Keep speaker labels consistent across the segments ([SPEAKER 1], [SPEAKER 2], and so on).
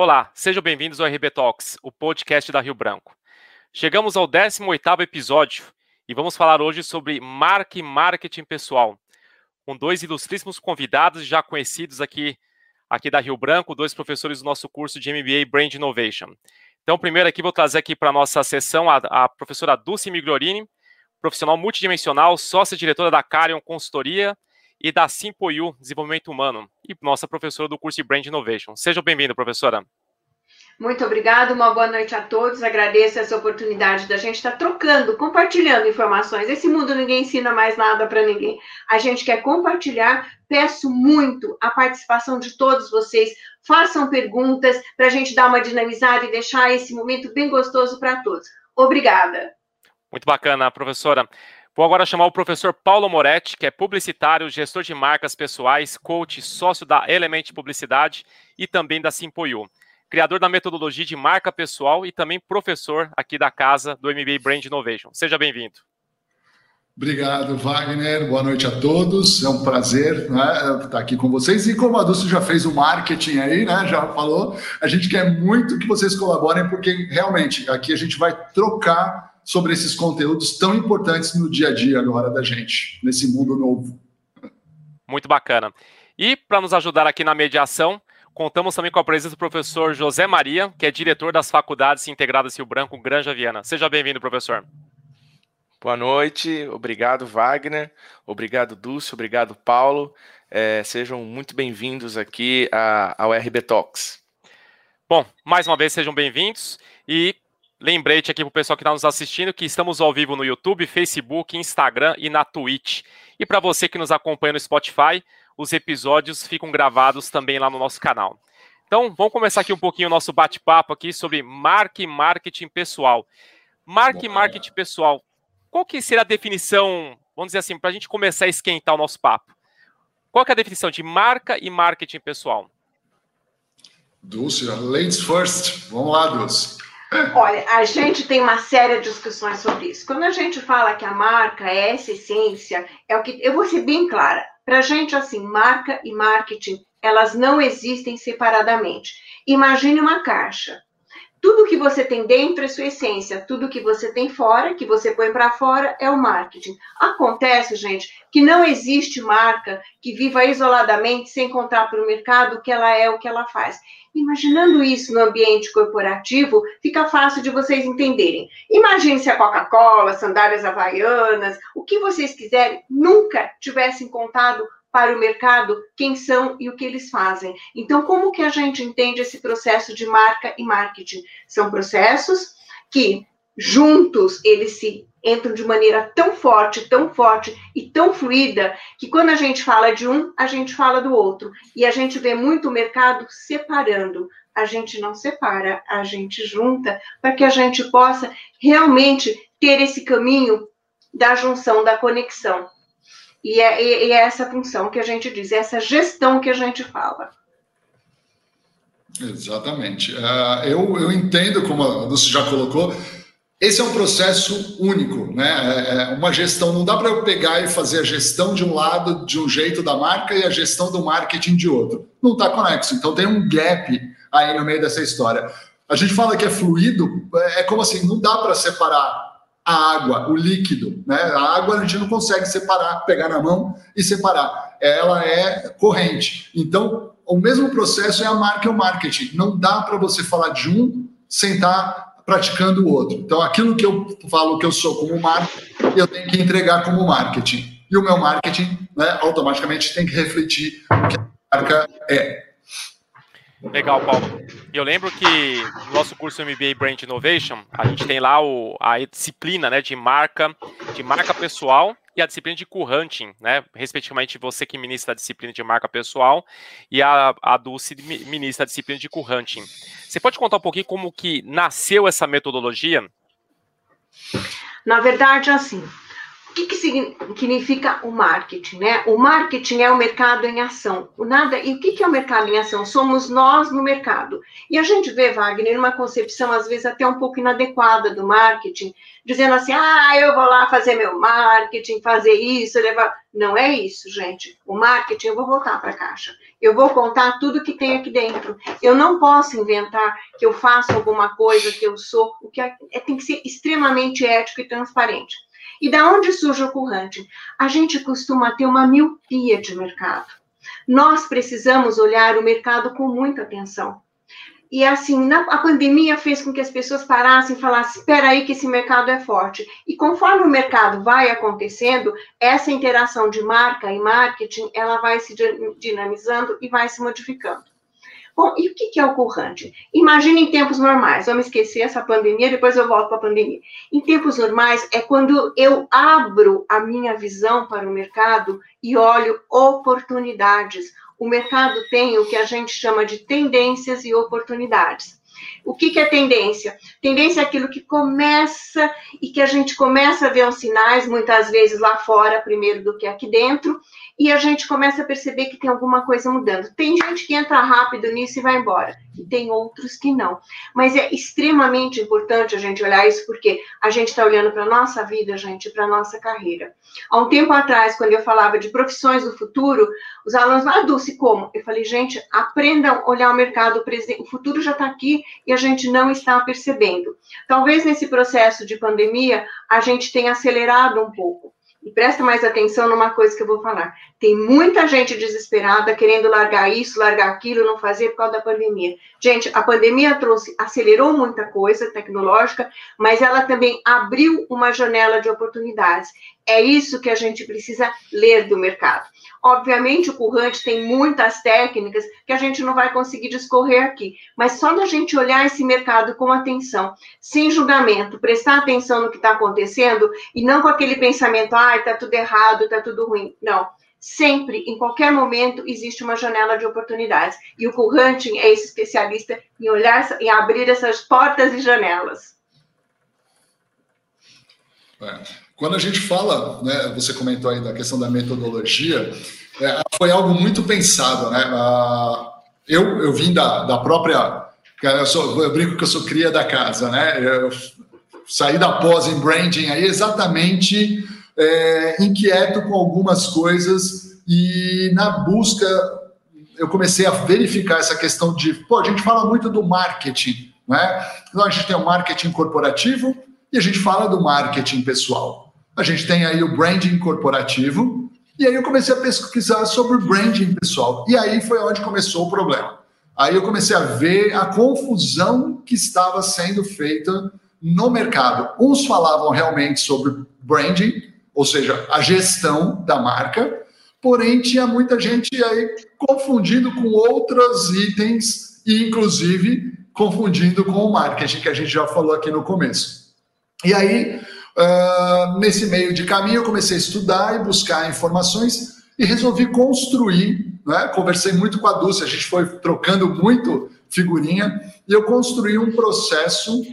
[SPEAKER 1] Olá, sejam bem-vindos ao RB Talks, o podcast da Rio Branco. Chegamos ao 18º episódio e vamos falar hoje sobre marca e marketing pessoal, com dois ilustríssimos convidados já conhecidos aqui, aqui da Rio Branco, dois professores do nosso curso de MBA Brand Innovation. Então, primeiro aqui vou trazer aqui para a nossa sessão a, a professora Dulce Migliorini, profissional multidimensional, sócia-diretora da Carion Consultoria e da Simpoyu Desenvolvimento Humano, e nossa professora do curso de Brand Innovation. Seja bem-vinda, professora.
[SPEAKER 2] Muito obrigada, uma boa noite a todos. Agradeço essa oportunidade da gente estar trocando, compartilhando informações. Esse mundo ninguém ensina mais nada para ninguém. A gente quer compartilhar. Peço muito a participação de todos vocês. Façam perguntas para a gente dar uma dinamizada e deixar esse momento bem gostoso para todos. Obrigada.
[SPEAKER 1] Muito bacana, professora. Vou agora chamar o professor Paulo Moretti, que é publicitário, gestor de marcas pessoais, coach, sócio da Element Publicidade e também da Simpoyu. Criador da metodologia de marca pessoal e também professor aqui da casa do MBA Brand Innovation. Seja bem-vindo.
[SPEAKER 3] Obrigado, Wagner. Boa noite a todos. É um prazer né, estar aqui com vocês. E como a Dulce já fez o marketing aí, né, já falou, a gente quer muito que vocês colaborem, porque realmente aqui a gente vai trocar sobre esses conteúdos tão importantes no dia a dia agora da gente, nesse mundo novo.
[SPEAKER 1] Muito bacana. E para nos ajudar aqui na mediação, contamos também com a presença do professor José Maria, que é diretor das Faculdades Integradas Rio Branco, Granja Viana. Seja bem-vindo, professor.
[SPEAKER 4] Boa noite, obrigado Wagner, obrigado Dulce, obrigado Paulo. É, sejam muito bem-vindos aqui a, ao RB Talks.
[SPEAKER 1] Bom, mais uma vez sejam bem-vindos e Lembrete aqui para o pessoal que está nos assistindo que estamos ao vivo no YouTube, Facebook, Instagram e na Twitch. E para você que nos acompanha no Spotify, os episódios ficam gravados também lá no nosso canal. Então, vamos começar aqui um pouquinho o nosso bate-papo aqui sobre marca e marketing pessoal. Marca e marketing pessoal. Qual que seria a definição, vamos dizer assim, para a gente começar a esquentar o nosso papo? Qual que é a definição de marca e marketing pessoal?
[SPEAKER 3] Dulce, ladies first. Vamos lá, Dulce.
[SPEAKER 2] Olha, a gente tem uma série de discussões sobre isso. Quando a gente fala que a marca é essa essência, é o que eu vou ser bem clara. Para a gente, assim, marca e marketing, elas não existem separadamente. Imagine uma caixa. Tudo que você tem dentro é sua essência, tudo que você tem fora, que você põe para fora, é o marketing. Acontece, gente, que não existe marca que viva isoladamente sem contar para o mercado o que ela é, o que ela faz. Imaginando isso no ambiente corporativo, fica fácil de vocês entenderem. Imagine se a Coca-Cola, sandálias havaianas, o que vocês quiserem, nunca tivessem contado para o mercado quem são e o que eles fazem. Então, como que a gente entende esse processo de marca e marketing? São processos que juntos eles se entram de maneira tão forte, tão forte e tão fluida que quando a gente fala de um, a gente fala do outro. E a gente vê muito o mercado separando. A gente não separa, a gente junta para que a gente possa realmente ter esse caminho da junção, da conexão. E é, e é essa função que a gente diz, é essa gestão que a gente fala.
[SPEAKER 3] Exatamente. Uh, eu, eu entendo, como a Dulce já colocou, esse é um processo único, né? É, é uma gestão, não dá para eu pegar e fazer a gestão de um lado de um jeito da marca e a gestão do marketing de outro. Não está conexo. Então tem um gap aí no meio dessa história. A gente fala que é fluido, é como assim, não dá para separar a água, o líquido, né? A água a gente não consegue separar, pegar na mão e separar. Ela é corrente. Então, o mesmo processo é a marca e o marketing. Não dá para você falar de um sem estar praticando o outro. Então, aquilo que eu falo que eu sou como marca, eu tenho que entregar como marketing. E o meu marketing, né, automaticamente tem que refletir o que a marca é.
[SPEAKER 1] Legal, Paulo. Eu lembro que no nosso curso MBA Brand Innovation, a gente tem lá o, a disciplina né, de marca, de marca pessoal e a disciplina de co-hunting, né? Respectivamente, você que ministra a disciplina de marca pessoal e a, a Dulce ministra a disciplina de co-hunting. Você pode contar um pouquinho como que nasceu essa metodologia?
[SPEAKER 2] Na verdade, assim, O que, que significa o marketing? Né? O marketing é o mercado em ação. O nada, e o que, que é o mercado em ação? Somos nós no mercado. E a gente vê, Wagner, uma concepção, às vezes, até um pouco inadequada do marketing, dizendo assim: ah, eu vou lá fazer meu marketing, fazer isso, levar. Não é isso, gente. O marketing, eu vou voltar para a caixa. Eu vou contar tudo que tem aqui dentro. Eu não posso inventar que eu faço alguma coisa, que eu sou. O que é, é tem que ser extremamente ético e transparente. E da onde surge o currante? A gente costuma ter uma miopia de mercado. Nós precisamos olhar o mercado com muita atenção. E assim, na, a pandemia fez com que as pessoas parassem e falassem: espera aí que esse mercado é forte. E conforme o mercado vai acontecendo, essa interação de marca e marketing, ela vai se dinamizando e vai se modificando. E o que é o currante? Imagine em tempos normais, vamos esquecer essa pandemia, depois eu volto para a pandemia. Em tempos normais é quando eu abro a minha visão para o mercado e olho oportunidades. O mercado tem o que a gente chama de tendências e oportunidades. O que, que, é tendência? Tendência é aquilo que começa e que a gente começa a ver os sinais, muitas vezes lá fora, primeiro do que aqui dentro, e a gente começa a perceber que tem alguma coisa mudando. Tem gente que entra rápido nisso e vai embora, e tem outros que não. Mas é extremamente importante a gente olhar isso, porque a gente está olhando para a nossa vida, gente, para a nossa carreira. Há um tempo atrás, quando eu falava de profissões do futuro, os alunos ah, Dulce, como? Eu falei, gente, aprendam a olhar o mercado presente, o futuro já está aqui e a gente não está percebendo. Talvez nesse processo de pandemia, a gente tenha acelerado um pouco. E presta mais atenção numa coisa que eu vou falar. Tem muita gente desesperada querendo largar isso, largar aquilo, não fazer por causa da pandemia. Gente, a pandemia trouxe, acelerou muita coisa tecnológica, mas ela também abriu uma janela de oportunidades. É isso que a gente precisa ler do mercado. Obviamente, o currante tem muitas técnicas que a gente não vai conseguir discorrer aqui, mas só da gente olhar esse mercado com atenção, sem julgamento, prestar atenção no que está acontecendo e não com aquele pensamento, ah, está tudo errado, está tudo ruim. Não. Sempre, em qualquer momento, existe uma janela de oportunidades. E o Curranting é esse especialista em olhar, em abrir essas portas e janelas.
[SPEAKER 3] É. Quando a gente fala, né, você comentou aí da questão da metodologia, é, foi algo muito pensado, né? Ah, eu, eu vim da, da própria, eu, sou, eu brinco que eu sou cria da casa, né? Eu saí da pós em branding aí exatamente é, inquieto com algumas coisas e na busca eu comecei a verificar essa questão de, pô, a gente fala muito do marketing, né? Então a gente tem o marketing corporativo e a gente fala do marketing pessoal. A gente tem aí o branding corporativo, e aí eu comecei a pesquisar sobre branding pessoal. E aí foi onde começou o problema. Aí eu comecei a ver a confusão que estava sendo feita no mercado. Uns falavam realmente sobre branding, ou seja, a gestão da marca, porém tinha muita gente aí confundindo com outros itens e inclusive confundindo com o marketing que a gente já falou aqui no começo. E aí Uh, nesse meio de caminho, eu comecei a estudar e buscar informações e resolvi construir. Né? Conversei muito com a Dulce, a gente foi trocando muito figurinha e eu construí um processo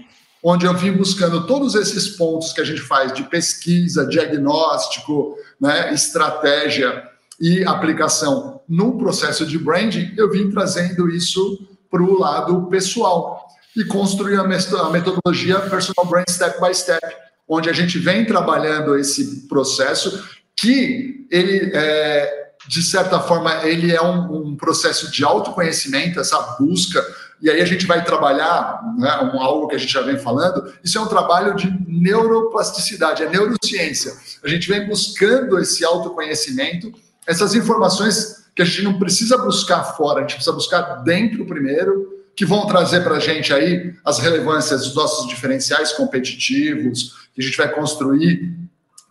[SPEAKER 3] onde eu vim buscando todos esses pontos que a gente faz de pesquisa, diagnóstico, né, estratégia e aplicação no processo de branding, eu vim trazendo isso para o lado pessoal e construí a metodologia Personal Brand Step by Step, onde a gente vem trabalhando esse processo que ele é, de certa forma ele é um, um, processo de autoconhecimento essa busca e aí a gente vai trabalhar né, um, algo que a gente já vem falando. Isso é um trabalho de neuroplasticidade é neurociência. A gente vem buscando esse autoconhecimento essas informações que a gente não precisa buscar fora a gente precisa buscar dentro primeiro que vão trazer para a gente aí as relevâncias dos nossos diferenciais competitivos, que a gente vai construir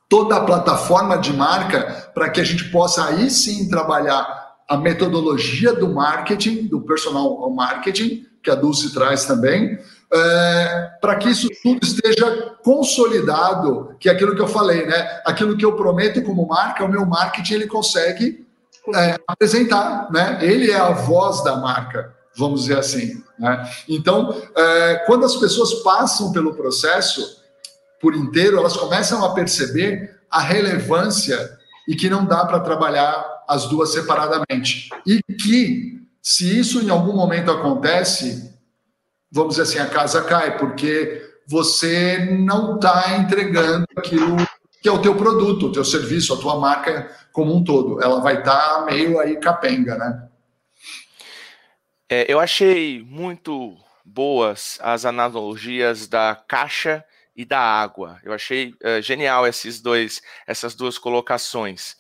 [SPEAKER 3] toda a plataforma de marca para que a gente possa aí sim trabalhar a metodologia do marketing, do personal marketing, que a Dulce traz também, é, para que isso tudo esteja consolidado, que é aquilo que eu falei, né? Aquilo que eu prometo como marca, o meu marketing ele consegue é, apresentar, né? Ele é a voz da marca vamos dizer assim. Né? Então, é, quando as pessoas passam pelo processo por inteiro, elas começam a perceber a relevância e que não dá para trabalhar as duas separadamente. E que, se isso em algum momento acontece, vamos dizer assim, a casa cai, porque você não está entregando aquilo que é o teu produto, o teu serviço, a tua marca como um todo. Ela vai estar tá meio aí capenga, né?
[SPEAKER 4] É, eu achei muito boas as analogias da caixa e da água. Eu achei uh, genial esses dois, essas duas colocações.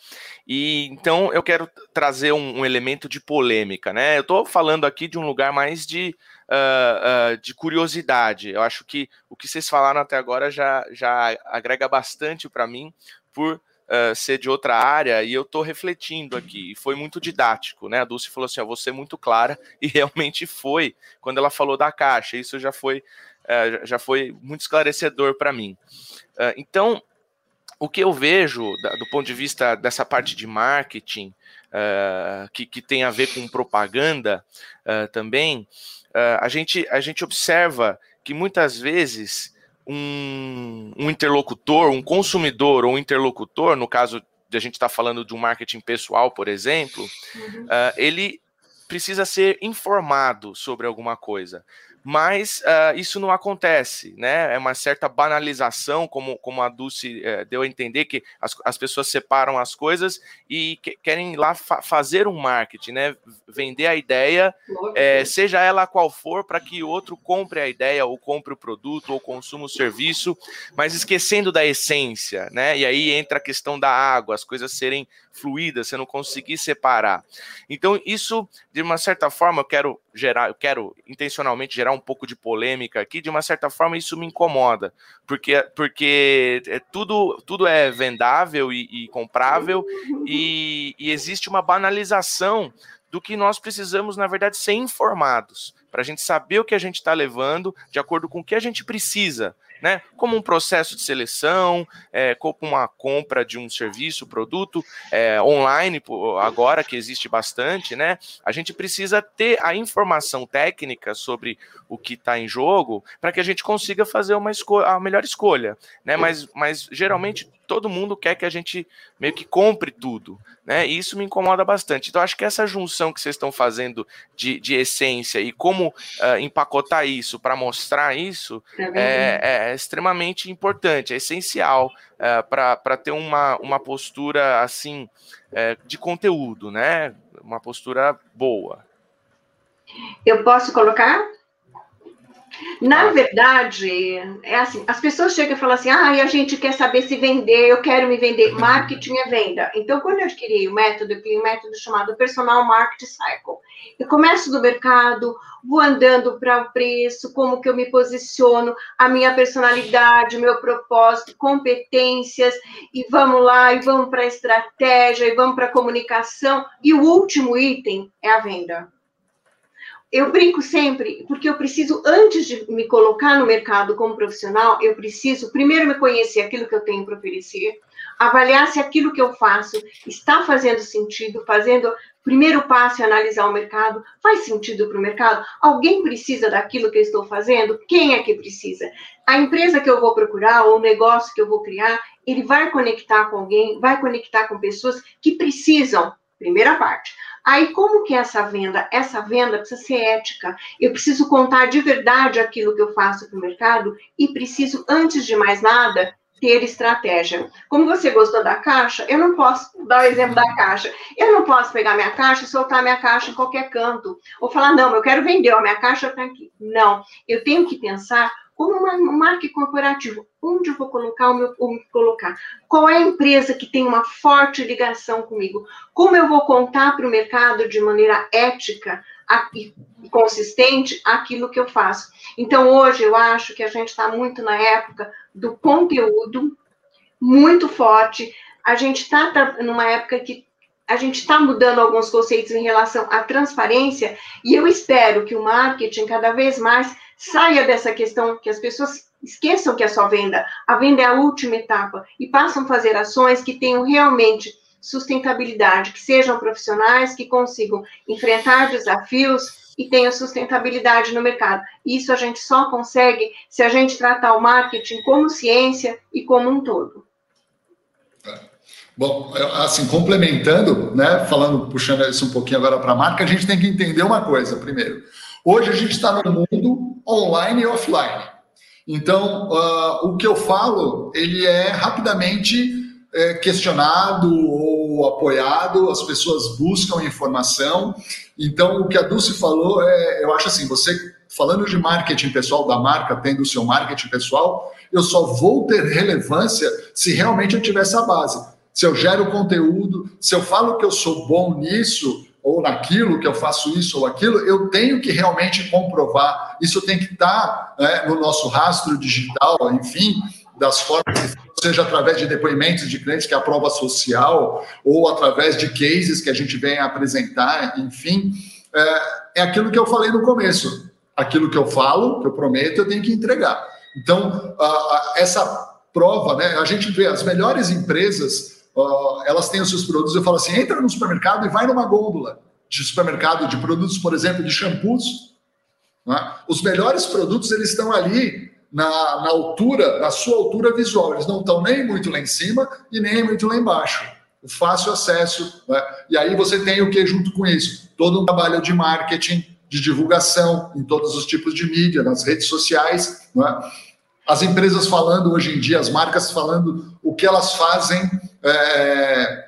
[SPEAKER 4] E então eu quero trazer um, um elemento de polêmica, né? Eu estou falando aqui de um lugar mais de, uh, uh, de curiosidade. Eu acho que o que vocês falaram até agora já, já agrega bastante para mim por Uh, ser de outra área e eu estou refletindo aqui. E foi muito didático, né? A Dulce falou assim: ó, ser muito clara, e realmente foi quando ela falou da caixa. Isso já foi é, já foi muito esclarecedor para mim. É, então, o que eu vejo do ponto de vista dessa parte de marketing, que, que tem a ver com propaganda também, a, gente, a gente observa que muitas vezes um, um interlocutor, um consumidor ou um interlocutor, no caso de a gente estar tá falando de um marketing pessoal, por exemplo, uhum. ele precisa ser informado sobre alguma coisa mas uh, isso não acontece, né? É uma certa banalização, como, como a Dulce uh, deu a entender, que as, as pessoas separam as coisas e que, querem lá fa fazer um marketing, né? Vender a ideia, é, seja ela qual for, para que outro compre a ideia, ou compre o produto, ou consuma o serviço, mas esquecendo da essência, né? E aí entra a questão da água, as coisas serem fluidas, você não conseguir separar. Então, isso, de uma certa forma, eu quero gerar, eu quero intencionalmente gerar um pouco de polêmica aqui, de uma certa forma isso me incomoda, porque, porque é, tudo, tudo é vendável e, e comprável e, e existe uma banalização do que nós precisamos, na verdade, ser informados, para a gente saber o que a gente está levando, de acordo com o que a gente precisa né? Como um processo de seleção, é, como uma compra de um serviço, produto é, online, agora que existe bastante, né? A gente precisa ter a informação técnica sobre o que está em jogo para que a gente consiga fazer uma escolha, a melhor escolha, né? Mas, mas geralmente todo mundo quer que a gente meio que compre tudo, né? E isso me incomoda bastante. Então, acho que essa junção que vocês estão fazendo de, de essência e como uh, empacotar isso para mostrar isso é, é, é, extremamente importante, é essencial uh, para ter uma, uma postura assim uh, de conteúdo, né? Uma postura boa.
[SPEAKER 2] Eu posso colocar? Na verdade, é assim, as pessoas chegam e falam assim, ah, a gente quer saber se vender, eu quero me vender. Marketing é venda. Então, quando eu criei o método, eu criei um método chamado Personal Marketing Cycle. Eu começo do mercado, vou andando para o preço, como que eu me posiciono, a minha personalidade, meu propósito, competências, e vamos lá, e vamos para a estratégia, e vamos para a comunicação. E o último item é a venda eu brinco sempre, porque eu preciso, antes de me colocar no mercado como profissional, eu preciso primeiro me conhecer aquilo que eu tenho para oferecer, avaliar se aquilo que eu faço está fazendo sentido, fazendo. Primeiro passo é analisar o mercado. Faz sentido para o mercado? Alguém precisa daquilo que eu estou fazendo? Quem é que precisa? A empresa que eu vou procurar, ou o negócio que eu vou criar, ele vai conectar com alguém, vai conectar com pessoas que precisam. Primeira parte. Aí, como que é essa venda? Essa venda precisa ser ética. Eu preciso contar de verdade aquilo que eu faço para o mercado e preciso, antes de mais nada, ter estratégia. Como você gostou da caixa, eu não posso dar o exemplo da caixa. Eu não posso pegar minha caixa e soltar minha caixa em qualquer canto. Ou falar, não, eu quero vender, a minha caixa está aqui. Não, eu tenho que pensar como uma marca corporativa, onde eu vou colocar o meu colocar? Qual é a empresa que tem uma forte ligação comigo? Como eu vou contar para o mercado de maneira ética e consistente aquilo que eu faço? Então, hoje eu acho que a gente está muito na época do conteúdo muito forte. A gente está numa época que a gente está mudando alguns conceitos em relação à transparência, e eu espero que o marketing cada vez mais Saia dessa questão que as pessoas esqueçam que é só venda. A venda é a última etapa e passam a fazer ações que tenham realmente sustentabilidade, que sejam profissionais que consigam enfrentar desafios e tenham sustentabilidade no mercado. Isso a gente só consegue se a gente tratar o marketing como ciência e como um todo.
[SPEAKER 3] Bom, assim, complementando, né, falando, puxando isso um pouquinho agora para a marca, a gente tem que entender uma coisa primeiro. Hoje a gente está no mundo online e offline. Então, uh, o que eu falo, ele é rapidamente é, questionado ou apoiado, as pessoas buscam informação. Então, o que a Dulce falou, é, eu acho assim, você falando de marketing pessoal da marca, tendo o seu marketing pessoal, eu só vou ter relevância se realmente eu tiver essa base se eu gero conteúdo, se eu falo que eu sou bom nisso ou naquilo, que eu faço isso ou aquilo, eu tenho que realmente comprovar. Isso tem que estar né, no nosso rastro digital, enfim, das formas, seja através de depoimentos de clientes, que é a prova social, ou através de cases que a gente vem apresentar, enfim. É, é aquilo que eu falei no começo. Aquilo que eu falo, que eu prometo, eu tenho que entregar. Então, a, a, essa prova, né? A gente vê as melhores empresas uh, elas têm os seus produtos. Eu falo assim: entra no supermercado e vai numa gôndola de supermercado de produtos, por exemplo, de shampoos. Né? Os melhores produtos eles estão ali na, na, altura, na sua altura visual. Eles não estão nem muito lá em cima e nem muito lá embaixo. O fácil acesso. Né? E aí você tem o que junto com isso? Todo um trabalho de marketing, de divulgação em todos os tipos de mídia, nas redes sociais. Né? As empresas falando hoje em dia, as marcas falando o que elas fazem é,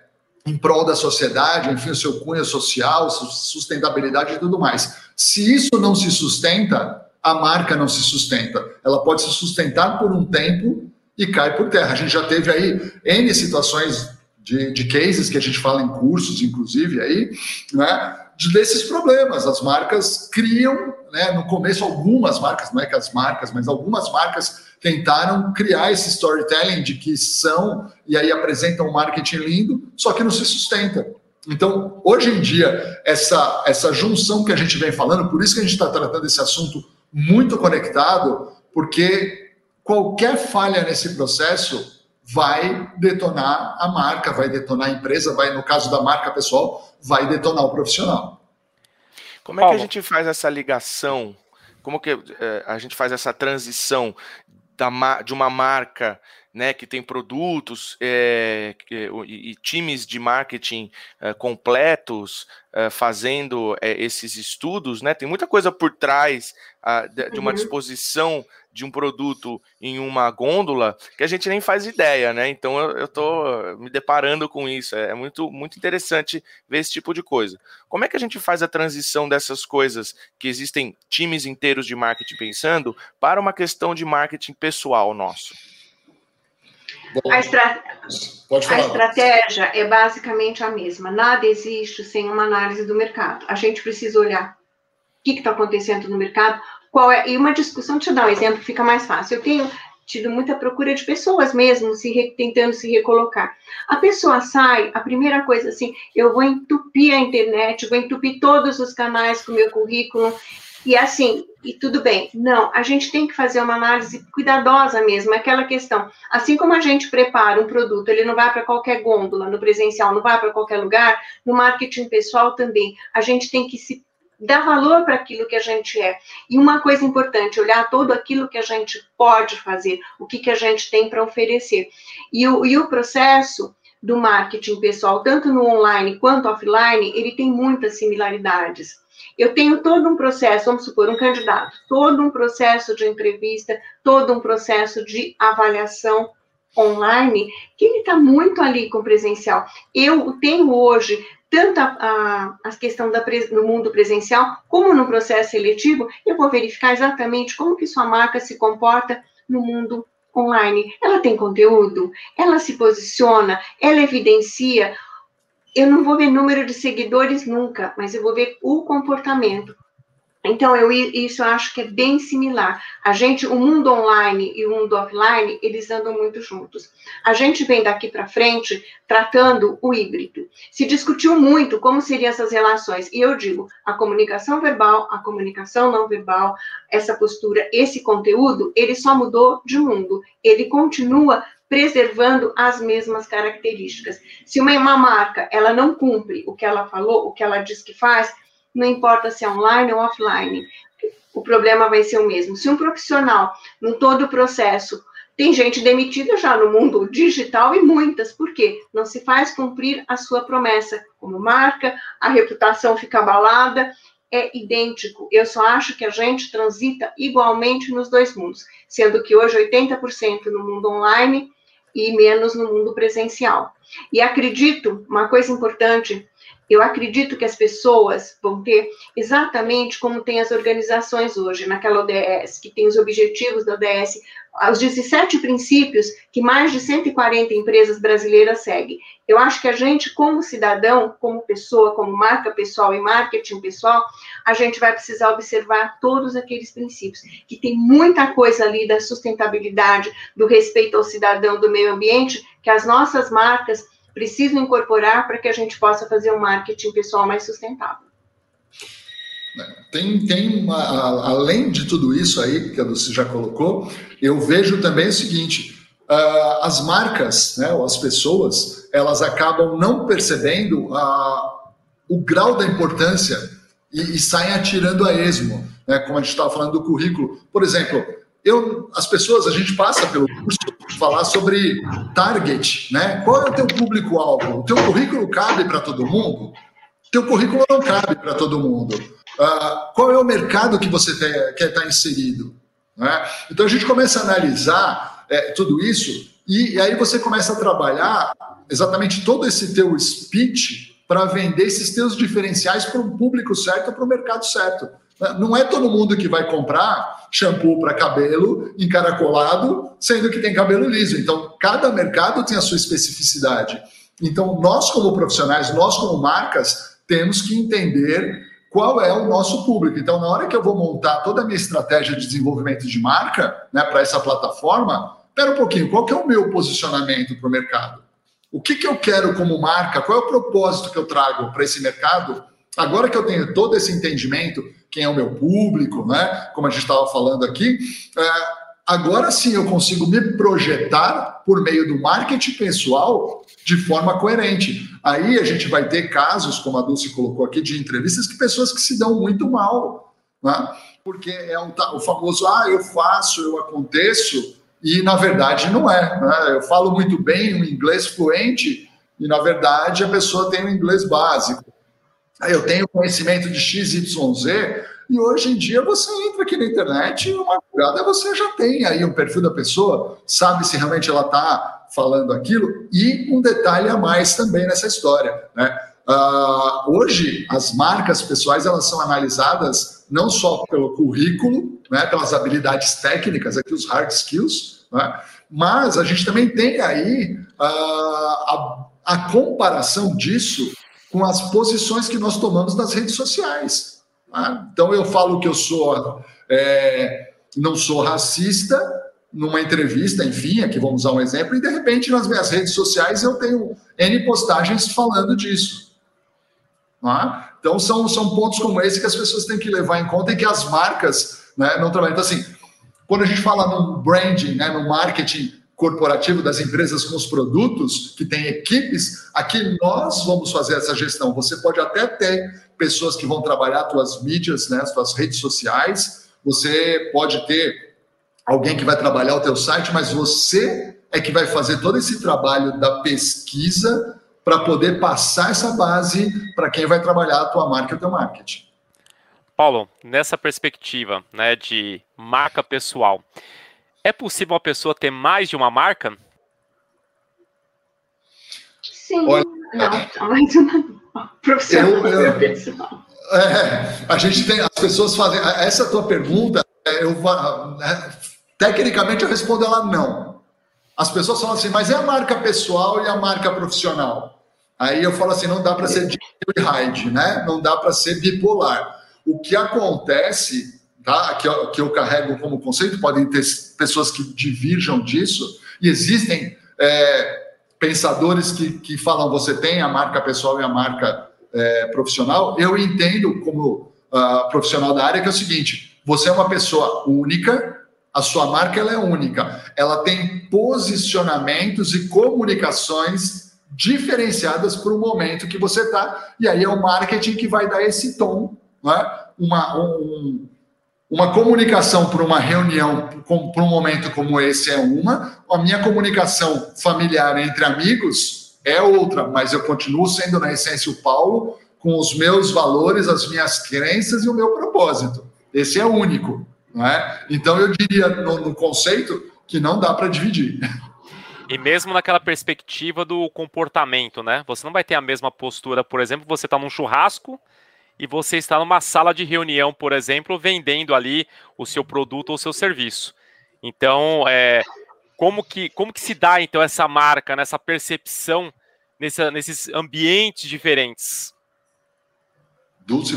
[SPEAKER 3] em prol da sociedade, enfim, o seu cunho social, sustentabilidade e tudo mais. Se isso não se sustenta, a marca não se sustenta. Ela pode se sustentar por um tempo e cai por terra. A gente já teve aí N situações de, de cases que a gente fala em cursos, inclusive, aí, né? desses problemas. As marcas criam, né, no começo, algumas marcas, não é que as marcas, mas algumas marcas tentaram criar esse storytelling de que são e aí apresentam um marketing lindo, só que não se sustenta. Então, hoje em dia, essa, essa junção que a gente vem falando, por isso que a gente está tratando esse assunto muito conectado, porque qualquer falha nesse processo vai detonar a marca, vai detonar a empresa, vai, no caso da marca pessoal, vai detonar o profissional.
[SPEAKER 4] Como é que a gente faz essa ligação? Como que é, a gente faz essa transição da, de uma marca né, que tem produtos é, e, e, times de marketing é, completos é, fazendo esses estudos, né? Tem muita coisa por trás a, de, de, uma uhum. disposição de um produto em uma gôndola que a gente nem faz ideia, né? Então eu estou me deparando com isso. É, é muito, muito interessante ver esse tipo de coisa. Como é que a gente faz a transição dessas coisas que existem times inteiros de marketing pensando para uma questão de marketing pessoal nosso?
[SPEAKER 2] A, estra... a, estratégia é basicamente a mesma. Nada existe sem uma análise do mercado. A gente precisa olhar o que está acontecendo no mercado, qual é, e uma discussão, eu dar um exemplo, fica mais fácil. Eu tenho tido muita procura de pessoas mesmo se re, tentando se recolocar. A pessoa sai, a primeira coisa assim, eu vou entupir a internet, vou entupir todos os canais com o meu currículo, e assim, e tudo bem. Não, a gente tem que fazer uma análise cuidadosa mesmo, é aquela questão. Assim como a gente prepara um produto, ele não vai para qualquer gôndola, no presencial, não vai para qualquer lugar, no marketing pessoal também. A gente tem que se dar valor para aquilo que a gente é. E uma coisa importante, olhar todo aquilo que a gente pode fazer, o que, que a gente tem para oferecer. E o, e o processo do marketing pessoal, tanto no online quanto offline, ele tem muitas similaridades. Eu tenho todo um processo, vamos supor, um candidato, todo um processo de entrevista, todo um processo de avaliação online, que ele está muito ali com presencial. Eu tenho hoje tanto a, a, a questão da, no mundo presencial, como no processo seletivo, eu vou verificar exatamente como que sua marca se comporta no mundo online. Ela tem conteúdo? Ela se posiciona? Ela evidencia? Eu não vou ver número de seguidores nunca, mas eu vou ver o comportamento. Então, eu, isso eu acho que é bem similar. A gente, o mundo online e o mundo offline, eles andam muito juntos. A gente vem daqui para frente tratando o híbrido. Se discutiu muito como seriam essas relações. E eu digo, a comunicação verbal, a comunicação não verbal, essa postura, esse conteúdo, ele só mudou de mundo. Ele continua preservando as mesmas características. Se uma, uma marca, ela não cumpre o que ela falou, o que ela diz que faz, não importa se é online ou offline, o problema vai ser o mesmo. Se um profissional, no todo o processo, Tem gente demitida já no mundo digital e muitas, por quê? Não se faz cumprir a sua promessa como marca, a reputação fica abalada, é idêntico. Eu só acho que a gente transita igualmente nos dois mundos, sendo que hoje 80% no mundo online e menos no mundo presencial. E acredito, uma coisa importante, eu acredito que as pessoas vão ter exatamente como tem as organizações hoje, naquela ODS, que tem os objetivos da ODS, os 17 princípios que mais de 140 empresas brasileiras seguem. Eu acho que a gente, como cidadão, como pessoa, como marca pessoal e marketing pessoal, a gente vai precisar observar todos aqueles princípios, que tem muita coisa ali da sustentabilidade, do respeito ao cidadão, do meio ambiente, que as nossas marcas precisam incorporar para que a gente possa fazer um marketing pessoal mais sustentável.
[SPEAKER 3] Tem, tem uma, além de tudo isso aí que você já colocou, eu vejo também o seguinte: uh, as marcas, né, ou as pessoas, elas acabam não percebendo uh, o grau da importância e, e saem atirando a esmo, né, como a gente estava falando do currículo. Por exemplo, eu, as pessoas, a gente passa pelo curso falar sobre target, né? Qual é o teu público-alvo? O teu currículo cabe para todo mundo? O teu currículo não cabe para todo mundo. Uh, qual é o mercado que você quer estar tá inserido? Né? Então a gente começa a analisar é, tudo isso e, e aí você começa a trabalhar exatamente todo esse teu speech para vender esses teus diferenciais para o público certo, para o mercado certo. Não é todo mundo que vai comprar shampoo para cabelo encaracolado, sendo que tem cabelo liso. Então, cada mercado tem a sua especificidade. Então, nós, como profissionais, nós, como marcas, temos que entender qual é o nosso público. Então, na hora que eu vou montar toda a minha estratégia de desenvolvimento de marca né, para essa plataforma, espera um pouquinho, qual que é o meu posicionamento para o mercado? O que, que eu quero como marca? Qual é o propósito que eu trago para esse mercado? Agora que eu tenho todo esse entendimento, quem é o meu público, né? Como a gente estava falando aqui, é, agora sim eu consigo me projetar por meio do marketing pessoal de forma coerente. Aí a gente vai ter casos, como a Dulce colocou aqui, de entrevistas que pessoas que se dão muito mal, né? Porque é o, famoso, ah, eu faço, eu aconteço, e na verdade não é. Né? Eu falo muito bem o inglês fluente, e na verdade a pessoa tem o inglês básico. Eu tenho conhecimento de XYZ, e hoje em dia você entra aqui na internet e uma jogada você já tem aí um perfil da pessoa, sabe se realmente ela está falando aquilo, e um detalhe a mais também nessa história. Né? Uh, hoje, as marcas pessoais elas são analisadas não só pelo currículo, né, pelas habilidades técnicas, aqui os hard skills, né, mas a gente também tem aí uh, a, a comparação disso com as posições que nós tomamos nas redes sociais. Tá? Então eu falo que eu sou é, não sou racista numa entrevista, enfim, aqui vamos usar um exemplo, e de repente nas minhas redes sociais eu tenho N postagens falando disso. Tá? Então são, são pontos como esse que as pessoas têm que levar em conta e que as marcas né, não trabalham. Então, assim, quando a gente fala no branding, né, no marketing corporativo das empresas com os produtos, que tem equipes, aqui nós vamos fazer essa gestão. Você pode até ter pessoas que vão trabalhar suas mídias, né, suas redes sociais, você pode ter alguém que vai trabalhar o teu site, mas você é que vai fazer todo esse trabalho da pesquisa para poder passar essa base para quem vai trabalhar a tua marca e o teu marketing.
[SPEAKER 1] Paulo, nessa perspectiva né, de marca pessoal, é possível uma pessoa ter mais de uma marca?
[SPEAKER 2] Sim. Olha, não, mais uma profissional. Eu, eu,
[SPEAKER 3] é, a gente tem, as pessoas fazem. Essa tua pergunta, é, eu, é, tecnicamente eu respondo ela não. As pessoas falam assim, mas é a marca pessoal e a marca profissional. Aí eu falo assim, não dá para ser Jekyll e Hyde, né? Não dá para ser bipolar. O que acontece tá? que, eu, que eu carrego como conceito, podem ter pessoas que divirjam disso, e existem é, pensadores que, que falam você tem a marca pessoal e a marca é, profissional. Eu entendo, como uh, profissional da área, que é o seguinte: você é uma pessoa única, a sua marca ela é única, ela tem posicionamentos e comunicações diferenciadas para o momento que você está, e aí é o marketing que vai dar esse tom, né? uma, um, uma comunicação para uma reunião, para um momento como esse é uma, a minha comunicação familiar entre amigos é outra, mas eu continuo sendo, na essência, o Paulo, com os meus valores, as minhas crenças e o meu propósito. Esse é único. Não é? Então, eu diria, no, no conceito, que não dá para dividir.
[SPEAKER 1] E mesmo naquela perspectiva do comportamento, né? Você não vai ter a mesma postura, por exemplo, você está num churrasco e você está numa sala de reunião, por exemplo, vendendo ali o seu produto ou seu serviço. Então, é, como, que, como que se dá, então, essa marca, nessa percepção nessa, nesses ambientes diferentes?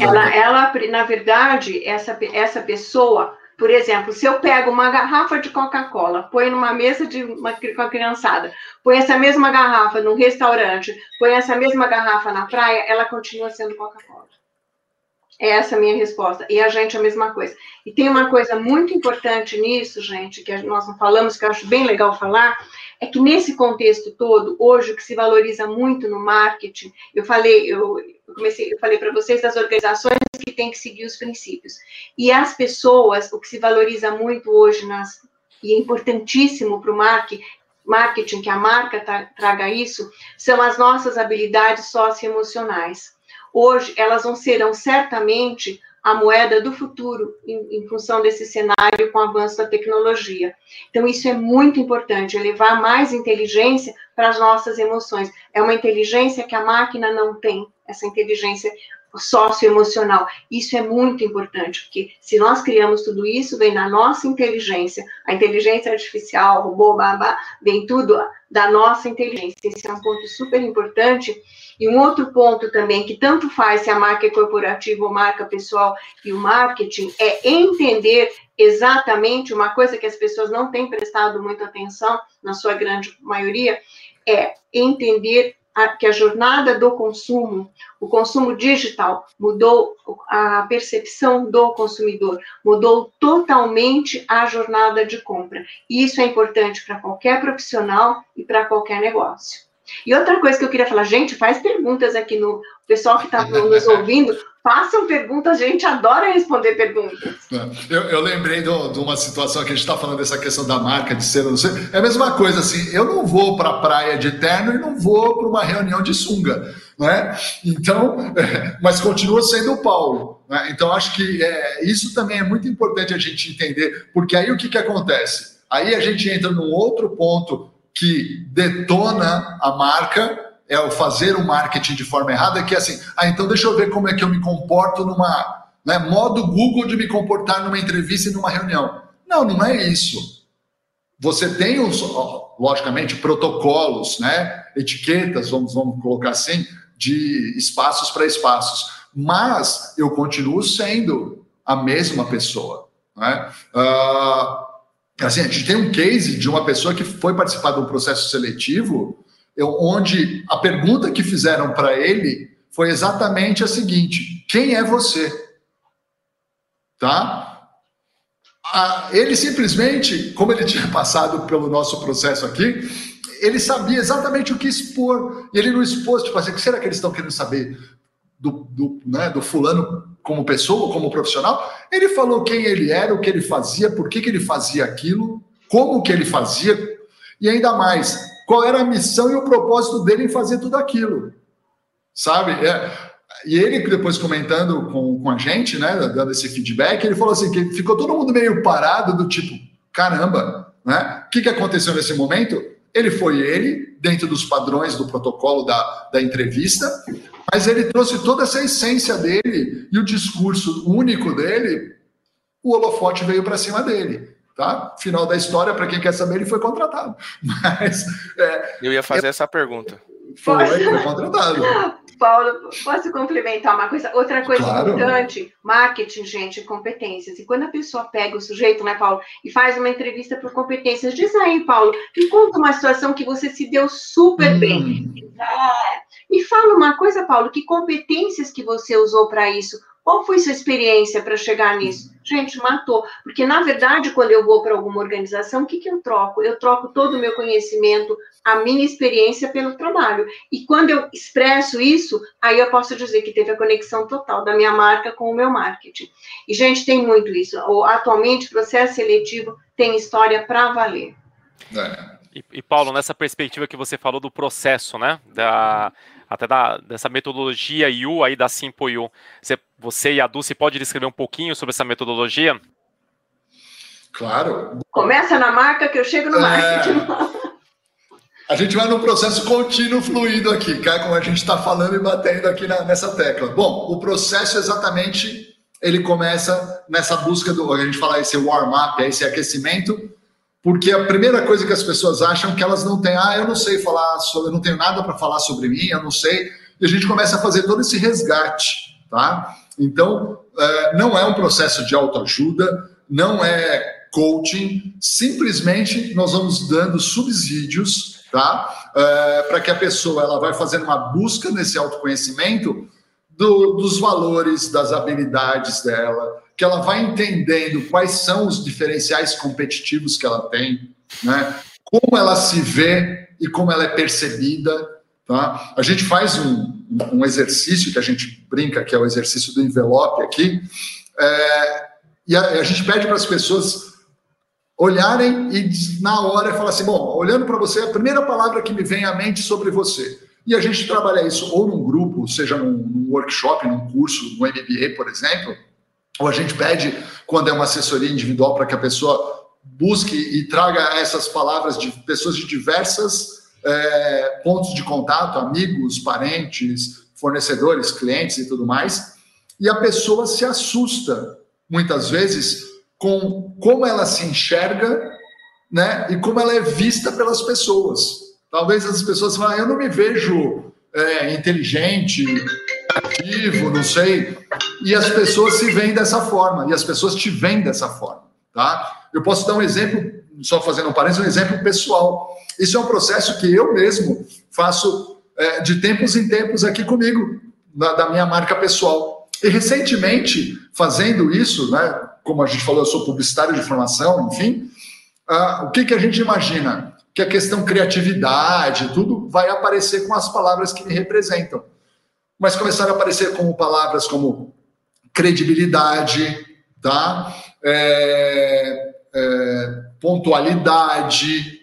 [SPEAKER 2] Ela, ela, na verdade, essa, essa pessoa, por exemplo, se eu pego uma garrafa de Coca-Cola, põe numa mesa de uma, com a criançada, põe essa mesma garrafa num restaurante, põe essa mesma garrafa na praia, ela continua sendo Coca-Cola. É essa a minha resposta. E a gente a mesma coisa. E tem uma coisa muito importante nisso, gente, que nós não falamos, que eu acho bem legal falar, é que nesse contexto todo, hoje o que se valoriza muito no marketing, eu falei, eu, eu comecei, eu falei para vocês das organizações que têm que seguir os princípios. E as pessoas, o que se valoriza muito hoje nas e é importantíssimo para o marketing, marketing, que a marca traga isso, são as nossas habilidades socioemocionais hoje elas não serão certamente a moeda do futuro em, em, função desse cenário com o avanço da tecnologia. Então, isso é muito importante, é levar mais inteligência para as nossas emoções. É uma inteligência que a máquina não tem, essa inteligência socioemocional. Isso é muito importante, porque se nós criamos tudo isso, vem da nossa inteligência. A inteligência artificial, robô, babá, vem tudo da nossa inteligência. Esse é um ponto super importante e um outro ponto também, que tanto faz se a marca é corporativa ou marca pessoal e o marketing, é entender exatamente uma coisa que as pessoas não têm prestado muita atenção, na sua grande maioria, é entender a, que a jornada do consumo, o consumo digital, mudou a percepção do consumidor, mudou totalmente a jornada de compra. E isso é importante para qualquer profissional e para qualquer negócio. E outra coisa que eu queria falar, gente, faz perguntas aqui no pessoal que está nos ouvindo, façam perguntas, a gente adora responder perguntas.
[SPEAKER 3] Eu, eu lembrei de uma situação que a gente está falando dessa questão da marca, de ser, não sei. É a mesma coisa, assim, eu não vou para a praia de terno e não vou para uma reunião de sunga, não é? Então, é, mas continua sendo o Paulo. Né? Então, acho que é, isso também é muito importante a gente entender, porque aí o que, que acontece? Aí a gente entra num outro ponto que detona a marca é o fazer o marketing de forma errada, que é assim, ah, então deixa eu ver como é que eu me comporto numa, né, modo Google de me comportar numa entrevista e numa reunião. Não, não é isso. Você tem os, logicamente, protocolos, né, etiquetas, vamos, vamos colocar assim, de espaços para espaços, mas eu continuo sendo a mesma pessoa. Né? Uh, Assim, a gente tem um case de uma pessoa que foi participar de um processo seletivo, onde a pergunta que fizeram para ele foi exatamente a seguinte: quem é você? Tá? ele simplesmente, como ele tinha passado pelo nosso processo aqui, ele sabia exatamente o que expor. E ele não expôs, tipo assim, o que será que eles estão querendo saber do, do, né, do fulano como pessoa, como profissional, ele falou quem ele era, o que ele fazia, por que, que ele fazia aquilo, como que ele fazia, e ainda mais, qual era a missão e o propósito dele em fazer tudo aquilo. Sabe? É, e ele, depois comentando com, com a gente, né, dando esse feedback, ele falou assim: que ficou todo mundo meio parado, do tipo, caramba, né? O que, que aconteceu nesse momento? Ele foi ele, dentro dos padrões do protocolo da, da entrevista, mas ele trouxe toda essa essência dele e o discurso único dele, o holofote veio para cima dele. Tá? Final da história, para quem quer saber, ele foi contratado. Mas.
[SPEAKER 4] É, Eu ia fazer é, essa pergunta.
[SPEAKER 3] Foi, foi contratado.
[SPEAKER 2] Paulo, posso complementar uma coisa? Outra coisa claro. importante, marketing, gente, competências. E quando a pessoa pega o sujeito, né, Paulo, e faz uma entrevista por competências, diz aí, Paulo, me conta uma situação que você se deu super hum. bem. É. Me fala uma coisa, Paulo, que competências que você usou para isso? Qual foi sua experiência para chegar nisso? Gente, matou. Porque, na verdade, quando eu vou para alguma organização, o que, que eu troco? Eu troco todo o meu conhecimento, a minha experiência pelo trabalho. E quando eu expresso isso, aí eu posso dizer que teve a conexão total da minha marca com o meu marketing. E, gente, tem muito isso. Atualmente, processo seletivo tem história para valer.
[SPEAKER 1] É. E, e, Paulo, nessa perspectiva que você falou do processo, né? Da, até da, dessa metodologia U aí da Simpo Você, você e a Dulce pode descrever um pouquinho sobre essa metodologia?
[SPEAKER 3] Claro.
[SPEAKER 2] Começa na marca que eu chego no é... marketing.
[SPEAKER 3] A gente vai num processo contínuo fluido aqui, cara, como a gente está falando e batendo aqui na, nessa tecla. Bom, o processo exatamente ele começa nessa busca do, a gente fala esse warm-up, esse aquecimento, porque a primeira coisa que as pessoas acham é que elas não têm, ah, eu não sei falar sobre, eu não tenho nada para falar sobre mim, eu não sei, e a gente começa a fazer todo esse resgate, tá? Então, é, não é um processo de autoajuda, não é coaching, simplesmente nós vamos dando subsídios, tá? É, para que a pessoa ela vai fazendo uma busca nesse autoconhecimento do, dos valores, das habilidades dela, que ela vai entendendo quais são os diferenciais competitivos que ela tem, né? como ela se vê e como ela é percebida. Tá? A gente faz um, um exercício que a gente brinca, que é o exercício do envelope aqui, é, e a, a gente pede para as pessoas olharem e na hora falar assim: bom, olhando para você, a primeira palavra que me vem à mente sobre você. E a gente trabalha isso ou num grupo, seja num, num workshop, num curso, no MBA, por exemplo, ou a gente pede, quando é uma assessoria individual, para que a pessoa busque e traga essas palavras de pessoas de diversas é, pontos de contato, amigos, parentes, fornecedores, clientes e tudo mais. E a pessoa se assusta, muitas vezes, com como ela se enxerga né, e como ela é vista pelas pessoas. Talvez as pessoas falem, ah, eu não me vejo é, inteligente, ativo, não sei. E as pessoas se veem dessa forma, e as pessoas te veem dessa forma, tá? Eu posso dar um exemplo, só fazendo um parênteses, um exemplo pessoal. Isso é um processo que eu mesmo faço é, de tempos em tempos aqui comigo, na, da minha marca pessoal. E recentemente, fazendo isso, né, como a gente falou, eu sou publicitário de formação, enfim, uh, o que, que a gente imagina? Que a questão criatividade, tudo vai aparecer com as palavras que me representam mas começaram a aparecer como palavras como credibilidade, tá? É, é, pontualidade,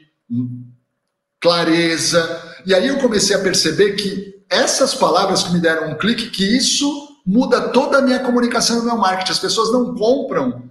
[SPEAKER 3] clareza. E aí eu comecei a perceber que essas palavras que me deram um clique, que isso muda toda a minha comunicação e meu marketing. As pessoas não compram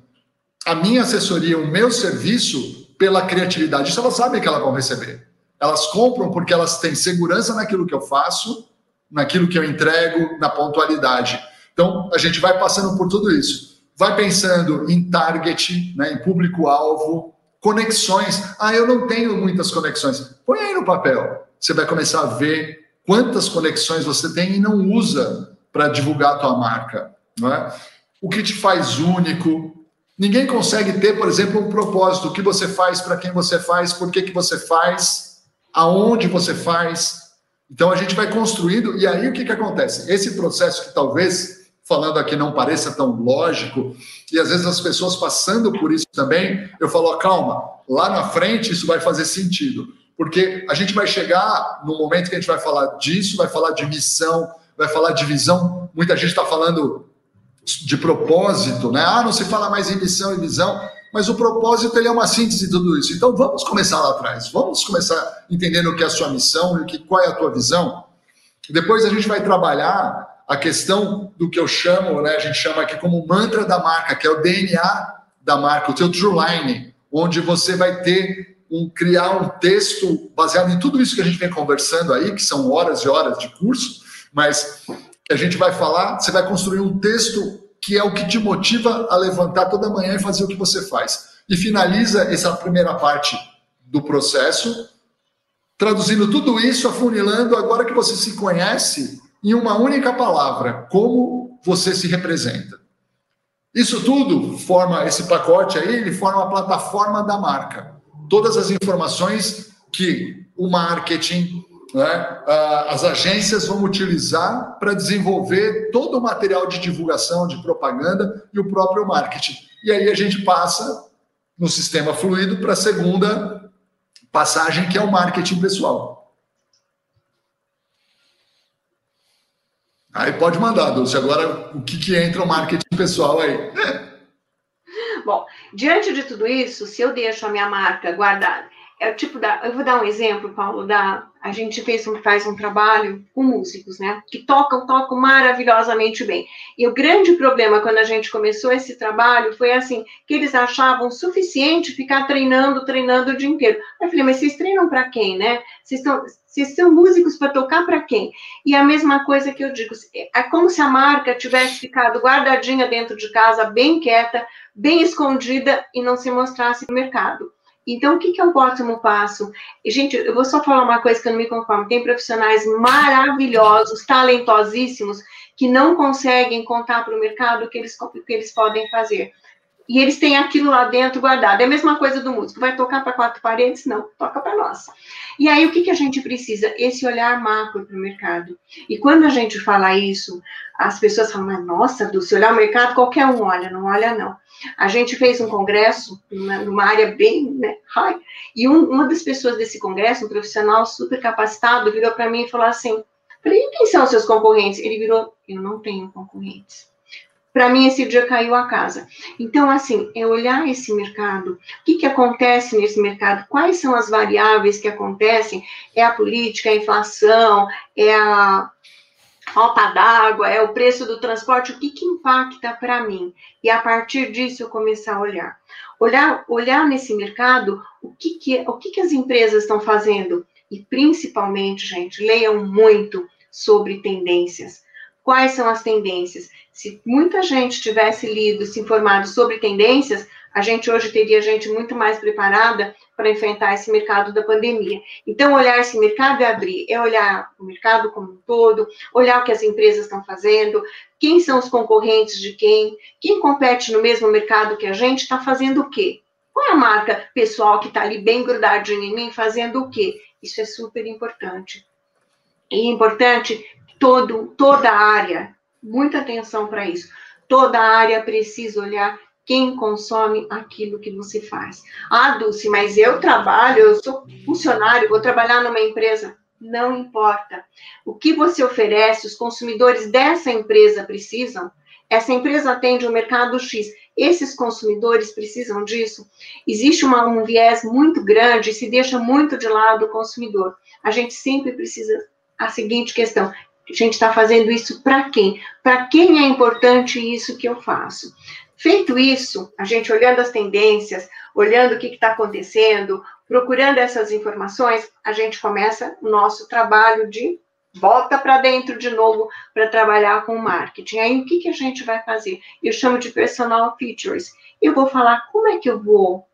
[SPEAKER 3] a minha assessoria, o meu serviço pela criatividade. Isso elas sabem que elas vão receber. Elas compram porque elas têm segurança naquilo que eu faço naquilo que eu entrego, na pontualidade. Então, a gente vai passando por tudo isso. Vai pensando em target, né, em público-alvo, conexões. Ah, eu não tenho muitas conexões. Põe aí no papel. Você vai começar a ver quantas conexões você tem e não usa para divulgar a tua marca. Não é? O que te faz único. Ninguém consegue ter, por exemplo, um propósito. O que você faz, para quem você faz, por que, que você faz, aonde você faz, então a gente vai construindo, e aí o que, que acontece? Esse processo que talvez, falando aqui, não pareça tão lógico, e às vezes as pessoas passando por isso também, eu falo, calma, lá na frente isso vai fazer sentido. Porque a gente vai chegar no momento que a gente vai falar disso, vai falar de missão, vai falar de visão. Muita gente está falando de propósito, né? Ah, não se fala mais em missão e visão mas o propósito ele é uma síntese de tudo isso. Então vamos começar lá atrás, vamos começar entendendo o que é a sua missão e que, qual é a tua visão. Depois a gente vai trabalhar a questão do que eu chamo, né, a gente chama aqui como mantra da marca, que é o DNA da marca, o teu true line, onde você vai ter um criar um texto baseado em tudo isso que a gente vem conversando aí, que são horas e horas de curso, mas a gente vai falar, você vai construir um texto que é o que te motiva a levantar toda manhã e fazer o que você faz. E finaliza essa primeira parte do processo, traduzindo tudo isso, afunilando, agora que você se conhece, em uma única palavra, como você se representa. Isso tudo forma, esse pacote aí, ele forma a plataforma da marca. Todas as informações que o marketing, né, as agências vão utilizar para desenvolver todo o material de divulgação, de propaganda e o próprio marketing. E aí a gente passa no sistema fluido para a segunda passagem, que é o marketing pessoal. Aí pode mandar, Dulce. Agora, o que, que entra o marketing pessoal aí?
[SPEAKER 2] Bom, diante de tudo isso, se eu deixo a minha marca guardada, é tipo da. Eu vou dar um exemplo, Paulo, da. A gente fez um, faz um trabalho com músicos, né? Que tocam, tocam maravilhosamente bem. E o grande problema quando a gente começou esse trabalho foi assim, que eles achavam suficiente ficar treinando, treinando o dia inteiro. Eu falei, mas vocês treinam para quem, né? Vocês estão. Vocês são músicos para tocar para quem? E a mesma coisa que eu digo, é como se a marca tivesse ficado guardadinha dentro de casa, bem quieta, bem escondida e não se mostrasse no mercado. Então, o que, que é o próximo passo? Gente, eu vou só falar uma coisa que eu não me conformo. Tem profissionais maravilhosos, talentosíssimos, que não conseguem contar para o mercado o que eles, o que eles podem fazer. E eles têm aquilo lá dentro guardado. É a mesma coisa do músico. Vai tocar para quatro paredes? Não, toca para nós. E aí, o que, que a gente precisa? Esse olhar macro para o mercado. E quando a gente fala isso, as pessoas falam, nossa, do se olhar o mercado, qualquer um olha. Não olha, não. A gente fez um congresso numa, área bem né, high, e um, uma das pessoas desse congresso, um profissional super capacitado, virou para mim e falou assim: falei, quem são os seus concorrentes? Ele virou: eu não tenho concorrentes. Para mim, esse dia caiu a casa. Então, assim, é olhar esse mercado. O que, que acontece nesse mercado? Quais são as variáveis que acontecem? É a política, é a inflação, é a falta d'água, é o preço do transporte, o que, que impacta para mim? E a partir disso eu começar a olhar. Olhar, olhar nesse mercado o que, que, o que, que as empresas estão fazendo. E principalmente, gente, leiam muito sobre tendências. Quais são as tendências? Se muita gente tivesse lido, se informado sobre tendências, a gente hoje teria gente muito mais preparada para enfrentar esse mercado da pandemia. Então, olhar esse mercado é abrir, é olhar o mercado como um todo, olhar o que as empresas estão fazendo, quem são os concorrentes de quem, quem compete no mesmo mercado que a gente está fazendo o quê? Qual é a marca pessoal que está ali bem grudadinha em mim fazendo o quê? Isso é super importante. E é importante todo, toda a área, muita atenção para isso. Toda área precisa olhar quem consome aquilo que você faz. Ah, Dulce, mas eu trabalho, eu sou funcionário, vou trabalhar numa empresa. Não importa. O que você oferece, os consumidores dessa empresa precisam. Essa empresa atende o mercado X. Esses consumidores precisam disso. Existe uma, um viés muito grande e se deixa muito de lado o consumidor. A gente sempre precisa a seguinte questão: a gente está fazendo isso para quem? Para quem é importante isso que eu faço? Feito isso, a gente olhando as tendências, olhando o que está acontecendo, procurando essas informações, a gente começa o nosso trabalho de volta para dentro de novo para trabalhar com marketing. Aí o que, que a gente vai fazer? Eu chamo de personal features. Eu vou falar como é que eu vou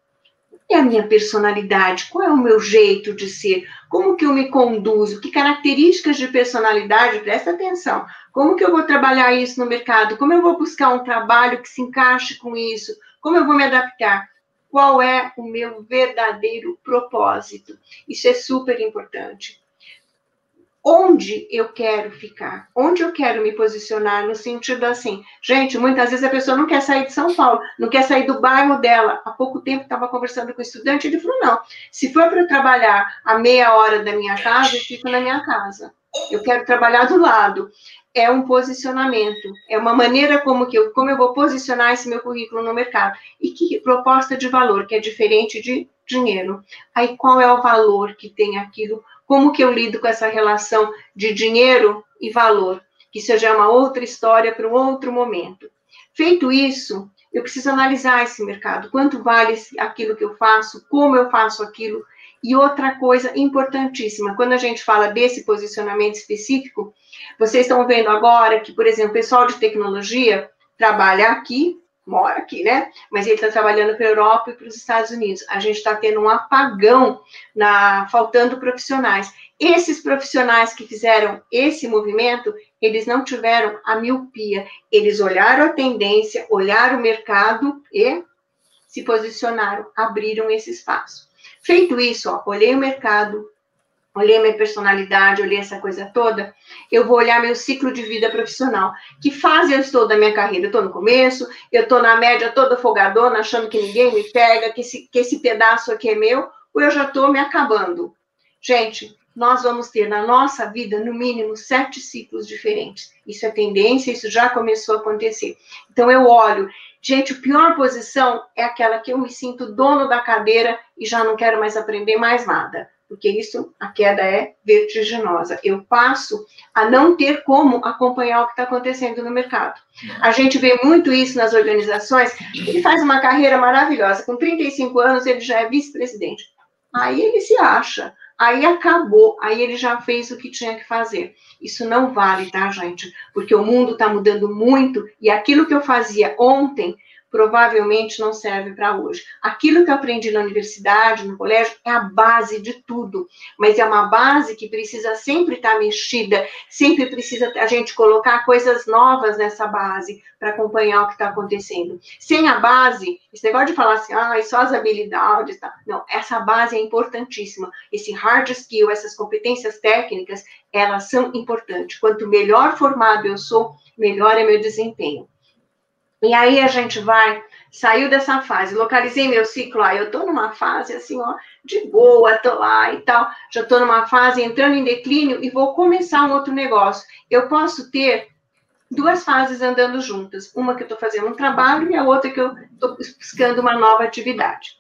[SPEAKER 2] é a minha personalidade? Qual é o meu jeito de ser? Como que eu me conduzo? Que características de personalidade? Presta atenção. Como que eu vou trabalhar isso no mercado? Como eu vou buscar um trabalho que se encaixe com isso? Como eu vou me adaptar? Qual é o meu verdadeiro propósito? Isso é super importante onde eu quero ficar, onde eu quero me posicionar, no sentido assim, gente, muitas vezes a pessoa não quer sair de São Paulo, não quer sair do bairro dela. Há pouco tempo estava conversando com um estudante, ele falou: não, se for para trabalhar a meia hora da minha casa, eu fico na minha casa. Eu quero trabalhar do lado. É um posicionamento, é uma maneira como que eu, como eu vou posicionar esse meu currículo no mercado. E que proposta de valor, que é diferente de dinheiro. Aí qual é o valor que tem aquilo como que eu lido com essa relação de dinheiro e valor? Que isso já é uma outra história para um outro momento. Feito isso, eu preciso analisar esse mercado, quanto vale aquilo que eu faço, como eu faço aquilo. E outra coisa importantíssima, quando a gente fala desse posicionamento específico, vocês estão vendo agora que, por exemplo, o pessoal de tecnologia trabalha aqui, mora aqui, né? Mas ele está trabalhando para a Europa e para os Estados Unidos. A gente está tendo um apagão, na faltando profissionais. Esses profissionais que fizeram esse movimento, eles não tiveram a miopia. Eles olharam a tendência, olharam o mercado e se posicionaram, abriram esse espaço. Feito isso, ó, olhei o mercado, olhei minha personalidade, olhei essa coisa toda, eu vou olhar meu ciclo de vida profissional. Que fase eu estou da minha carreira? Eu estou no começo, eu estou na média toda folgadona, achando que ninguém me pega, que esse, que esse pedaço aqui é meu, ou eu já estou me acabando? Gente, nós vamos ter na nossa vida, no mínimo, sete ciclos diferentes. Isso é tendência, isso já começou a acontecer. Então, eu olho. Gente, a pior posição é aquela que eu me sinto dono da cadeira e já não quero mais aprender mais nada. Porque isso, a queda é vertiginosa. Eu passo a não ter como acompanhar o que está acontecendo no mercado. A gente vê muito isso nas organizações. Ele faz uma carreira maravilhosa. Com 35 anos, ele já é vice-presidente. Aí ele se acha Aí acabou, aí ele já fez o que tinha que fazer. Isso não vale, tá, gente? Porque o mundo está mudando muito e aquilo que eu fazia ontem provavelmente não serve para hoje. Aquilo que eu aprendi na universidade, no colégio, é a base de tudo, mas é uma base que precisa sempre estar tá mexida, sempre precisa a gente colocar coisas novas nessa base para acompanhar o que está acontecendo. Sem a base, esse negócio de falar assim, ah, só as habilidades, tá? não, essa base é importantíssima. Esse hard skill, essas competências técnicas, elas são importantes. Quanto melhor formado eu sou, melhor é meu desempenho. E aí a gente vai, saiu dessa fase, localizei meu ciclo, aí eu tô numa fase assim, ó, de boa, tô lá e tal, já tô numa fase entrando em declínio e vou começar um outro negócio. Eu posso ter duas fases andando juntas, uma que eu tô fazendo um trabalho e a outra que eu tô buscando uma nova atividade.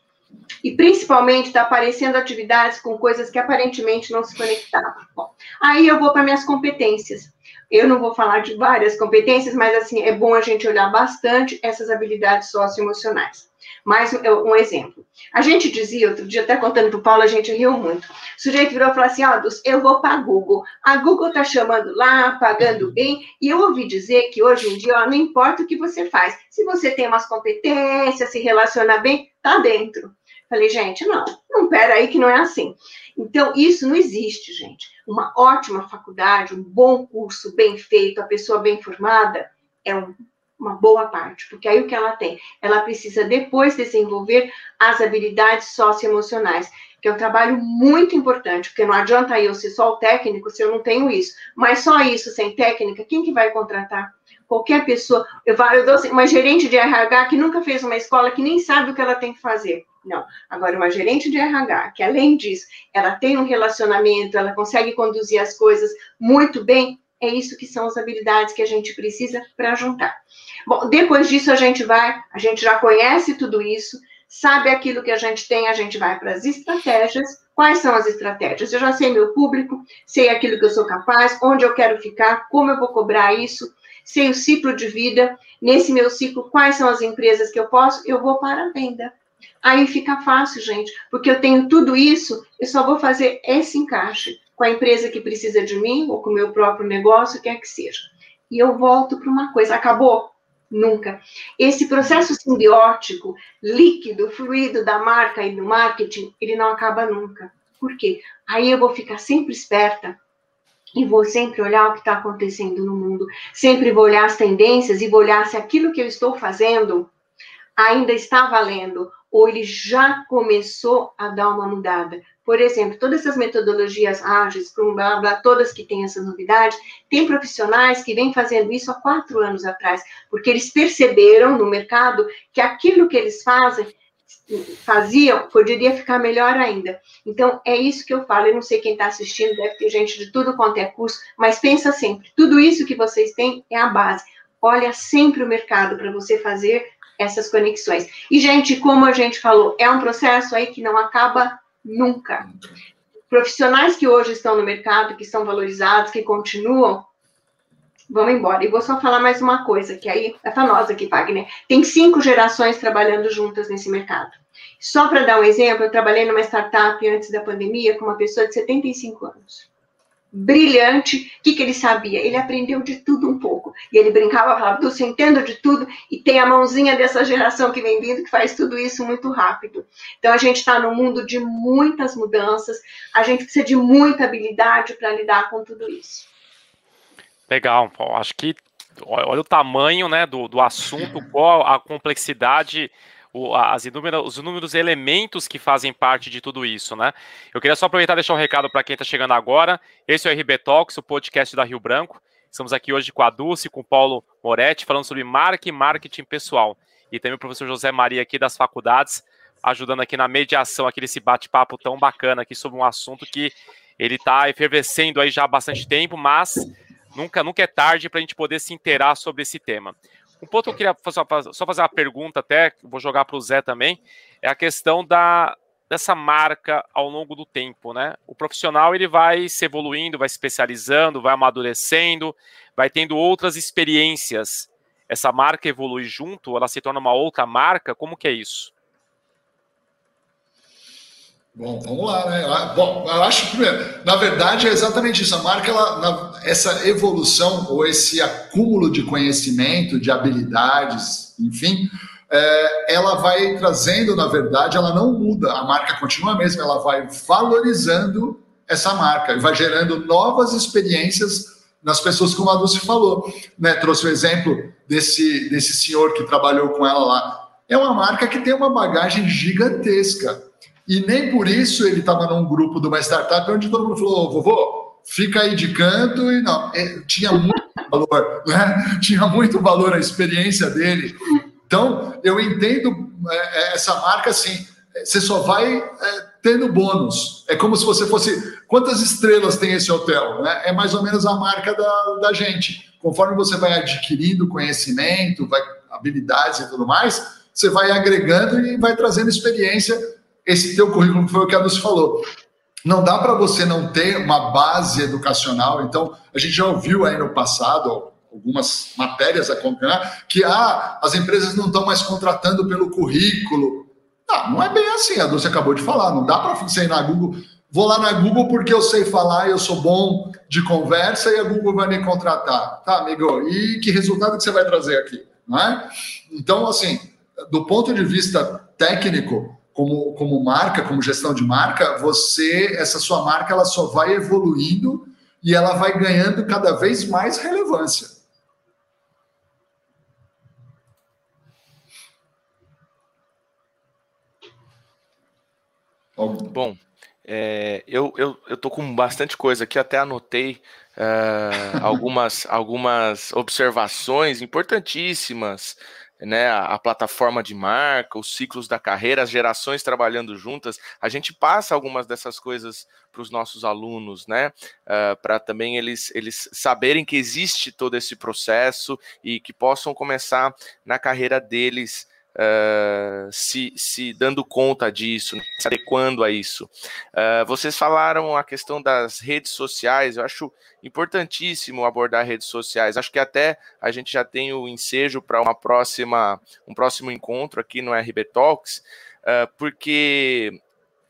[SPEAKER 2] E principalmente está aparecendo atividades com coisas que aparentemente não se conectavam. Bom, aí eu vou para minhas competências. Eu não vou falar de várias competências, mas assim, é bom a gente olhar bastante essas habilidades socioemocionais. Mais um, exemplo. A gente dizia, outro dia, até contando para o Paulo, a gente riu muito. O sujeito virou e falou assim: ó, eu vou para a Google. A Google está chamando lá, pagando bem, e eu ouvi dizer que hoje em dia, ó, não importa o que você faz, se você tem umas competências, se relaciona bem, tá dentro. Falei, gente, não, não, pera aí que não é assim. Então, isso não existe, gente. Uma ótima faculdade, um bom curso bem feito, a pessoa bem formada, é um, uma boa parte, porque aí o que ela tem? Ela precisa depois desenvolver as habilidades socioemocionais, que é um trabalho muito importante, porque não adianta eu ser só o técnico se eu não tenho isso. Mas só isso, sem técnica, quem que vai contratar? Qualquer pessoa. Eu, eu dou assim, uma gerente de RH que nunca fez uma escola, que nem sabe o que ela tem que fazer não. Agora, uma gerente de RH, que além disso, ela tem um relacionamento, ela consegue conduzir as coisas muito bem, é isso que são as habilidades que a gente precisa para juntar. Bom, depois disso a gente vai, a gente já conhece tudo isso, sabe aquilo que a gente tem, a gente vai para as estratégias. Quais são as estratégias? Eu já sei meu público, sei aquilo que eu sou capaz, onde eu quero ficar, como eu vou cobrar isso, sei o ciclo de vida. Nesse meu ciclo, quais são as empresas que eu posso? Eu vou para a venda. Aí fica fácil, gente, porque eu tenho tudo isso, eu só vou fazer esse encaixe com a empresa que precisa de mim, ou com o meu próprio negócio, quer que seja. E eu volto para uma coisa, acabou? Nunca. Esse processo simbiótico, líquido, fluido da marca e do marketing, ele não acaba nunca. Por quê? Aí eu vou ficar sempre esperta e vou sempre olhar o que está acontecendo no mundo, sempre vou olhar as tendências e vou olhar se aquilo que eu estou fazendo ainda está valendo ou ele já começou a dar uma mudada. Por exemplo, todas essas metodologias ágeis, Scrum, blá, blá, todas que têm essa novidade, tem profissionais que vêm fazendo isso há quatro anos atrás, porque eles perceberam no mercado que aquilo que eles fazem, faziam, poderia ficar melhor ainda. Então, é isso que eu falo. Eu não sei quem está assistindo, deve ter gente de tudo quanto é curso, mas pensa sempre, tudo isso que vocês têm é a base. Olha sempre o mercado para você fazer essas conexões. E, gente, como a gente falou, é um processo aí que não acaba nunca. Profissionais que hoje estão no mercado, que são valorizados, que continuam, vão embora. E vou só falar mais uma coisa, que aí é famosa aqui, Wagner. Tem cinco gerações trabalhando juntas nesse mercado. Só para dar um exemplo, eu trabalhei numa startup antes da pandemia com uma pessoa de 75 anos brilhante. O que, que ele sabia? Ele aprendeu de tudo um pouco. E ele brincava, falava, você entendo de tudo, e tem a mãozinha dessa geração que vem vindo que faz tudo isso muito rápido. Então, a gente está num mundo de muitas mudanças, a gente precisa de muita habilidade para lidar com tudo isso.
[SPEAKER 1] Legal, Paulo. Acho que olha o tamanho né, do, do assunto, qual a complexidade o, as os inúmeros elementos que fazem parte de tudo isso, né? Eu queria só aproveitar e deixar um recado para quem está chegando agora. Esse é o RB Talks, o podcast da Rio Branco. Estamos aqui hoje com a Dulce, com o Paulo Moretti, falando sobre marca e marketing pessoal. E também o professor José Maria aqui das faculdades, ajudando aqui na mediação, aqui desse bate-papo tão bacana aqui sobre um assunto que ele está efervescendo aí já há bastante tempo, mas nunca, nunca é tarde para a gente poder se inteirar sobre esse tema. Um ponto que eu queria só, só fazer uma pergunta até, vou jogar para o Zé também, é a questão da, dessa marca ao longo do tempo, né? O profissional ele vai se evoluindo, vai se especializando, vai amadurecendo, vai tendo outras experiências. Essa marca evolui junto, ela se torna uma outra marca, como que é isso?
[SPEAKER 3] Bom, vamos lá, né? Bom, eu acho que, na verdade, é exatamente isso. A marca, ela, essa evolução ou esse acúmulo de conhecimento, de habilidades, enfim, é, ela vai trazendo, na verdade, ela não muda, a marca continua a mesma, ela vai valorizando essa marca e vai gerando novas experiências nas pessoas, como a Dulce falou. Né? Trouxe o exemplo desse, desse senhor que trabalhou com ela lá. É uma marca que tem uma bagagem gigantesca e nem por isso ele estava num grupo de uma startup onde todo mundo falou: vovô, fica aí de canto. E não, é, tinha muito valor, né? Tinha muito valor a experiência dele. Então, eu entendo é, é, essa marca assim: você só vai é, tendo bônus. É como se você fosse. Quantas estrelas tem esse hotel? Né? É mais ou menos a marca da, da gente. Conforme você vai adquirindo conhecimento, vai, habilidades e tudo mais, você vai agregando e vai trazendo experiência esse teu currículo foi o que a Dulce falou. Não dá para você não ter uma base educacional. Então, a gente já ouviu aí no passado algumas matérias acompanhar que ah, as empresas não estão mais contratando pelo currículo. Não, não é bem assim. A Dulce acabou de falar. Não dá para você ir na Google. Vou lá na Google porque eu sei falar, eu sou bom de conversa e a Google vai me contratar. Tá, amigo? E que resultado que você vai trazer aqui? Não é? Então, assim, do ponto de vista técnico, como, como marca, como gestão de marca, você, essa sua marca, ela só vai evoluindo e ela vai ganhando cada vez mais relevância.
[SPEAKER 4] Bom, é, eu, eu, eu tô com bastante coisa aqui, até anotei uh, algumas, algumas observações importantíssimas né, a, plataforma de marca, os ciclos da carreira, as gerações trabalhando juntas, a gente passa algumas dessas coisas para os nossos alunos, né, uh, ah, para também eles, eles saberem que existe todo esse processo e que possam começar na carreira deles Uh, se, se, dando conta disso, né, se adequando a isso. Uh, vocês falaram a questão das redes sociais, eu acho importantíssimo abordar redes sociais. Acho que até a gente já tem o ensejo para uma próxima, um próximo encontro aqui no RB Talks, uh, porque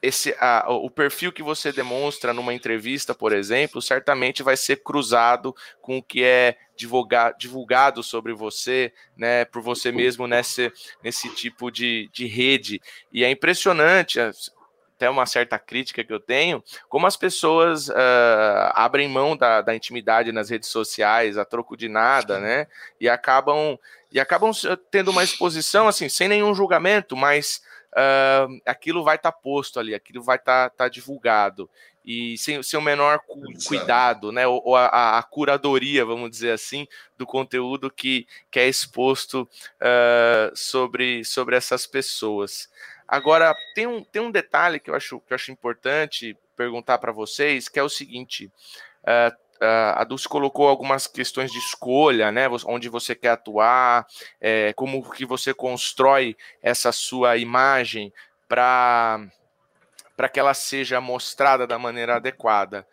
[SPEAKER 4] esse, a, o perfil que você demonstra numa entrevista, por exemplo, certamente vai ser cruzado com o que é divulgar, divulgado sobre você, né, por você mesmo nesse, nesse tipo de, de rede. E é impressionante, até uma certa crítica que eu tenho, como as pessoas uh, abrem mão da, da intimidade nas redes sociais a troco de nada, né? E acabam e acabam tendo uma exposição assim, sem nenhum julgamento, mas uh, aquilo vai estar tá posto ali, aquilo vai estar tá, tá divulgado e sem, sem o menor cu cuidado, né? Ou, ou a, a, curadoria, vamos dizer assim, do conteúdo que, que é exposto uh, sobre, sobre essas pessoas. Agora, tem um, tem um detalhe que eu acho, que eu acho importante perguntar para vocês, que é o seguinte: uh, a Dulce colocou algumas questões de escolha, né? Onde você quer atuar, é, como que você constrói essa sua imagem para para que ela seja mostrada da maneira adequada.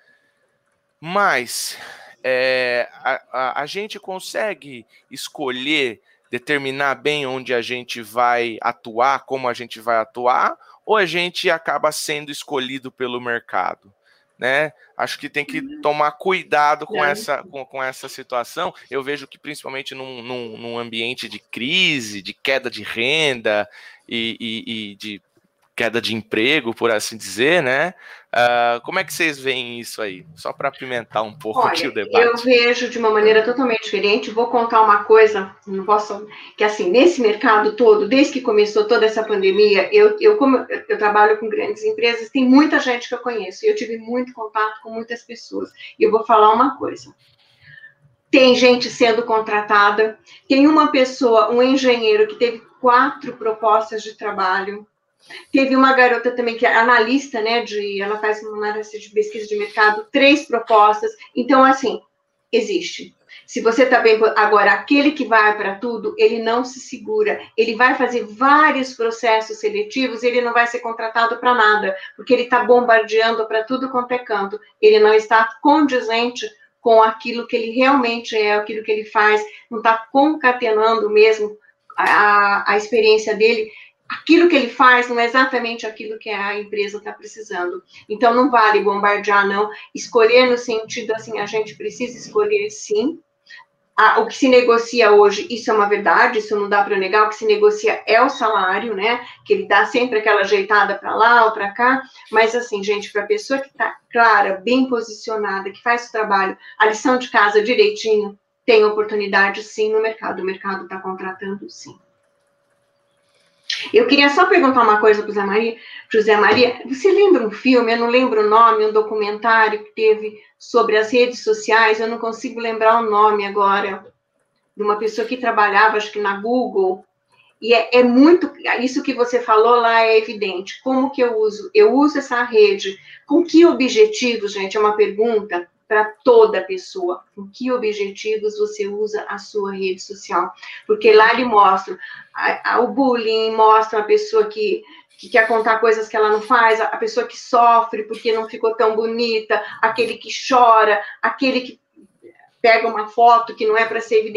[SPEAKER 4] Mas é, a, a, a gente consegue escolher, determinar bem onde a gente vai atuar, como a gente vai atuar, ou a gente acaba sendo escolhido pelo mercado? Né? Acho que tem que uhum. tomar cuidado com essa, com, com essa situação. Eu vejo que, principalmente num, num, num ambiente de crise, de queda de renda e, e, e de queda de emprego, por assim dizer, né? Uh, como é que vocês veem isso aí? Só para apimentar um pouco
[SPEAKER 2] Olha,
[SPEAKER 4] aqui o debate.
[SPEAKER 2] Eu vejo de uma maneira totalmente diferente. Vou contar uma coisa, não posso, que assim, nesse mercado todo, desde que começou toda essa pandemia, eu, eu como eu, eu trabalho com grandes empresas, tem muita gente que eu conheço, e eu tive muito contato com muitas pessoas. E eu vou falar uma coisa. Tem gente sendo contratada, tem uma pessoa, um engenheiro que teve quatro propostas de trabalho, Teve uma garota também que é analista, né? De, ela faz uma análise de pesquisa de mercado, três propostas. Então, assim, existe. Se você está bem. Agora, aquele que vai para tudo, ele não se segura. Ele vai fazer vários processos seletivos, ele não vai ser contratado para nada, porque ele está bombardeando para tudo quanto é canto. Ele não está condizente com aquilo que ele realmente é, aquilo que ele faz, não está concatenando mesmo a, a experiência dele aquilo que ele faz não é exatamente aquilo que a empresa está precisando. Então, não vale bombardear, não. Escolher no sentido assim, a gente precisa escolher sim. O que se negocia hoje, isso é uma verdade, isso não dá para negar. O que se negocia é o salário, né? Que ele dá sempre aquela ajeitada para lá ou para cá. Mas, assim, gente, para a pessoa que está clara, bem posicionada, que faz o trabalho, a lição de casa direitinho, tem oportunidade sim no mercado. O mercado está contratando sim. Eu queria só perguntar uma coisa para o Zé Maria. José Maria, você lembra um filme, eu não lembro o nome, um documentário que teve sobre as redes sociais, eu não consigo lembrar o nome agora, de uma pessoa que trabalhava, acho que na Google, e é, é, muito, isso que você falou lá é evidente. Como que eu uso? Eu uso essa rede. Com que objetivo, gente? É uma pergunta para toda pessoa. Com que objetivos você usa a sua rede social? Porque lá ele mostra a, a, o bullying, mostra a pessoa que, que quer contar coisas que ela não faz, a, a pessoa que sofre porque não ficou tão bonita, aquele que chora, aquele que pega uma foto que não é para ser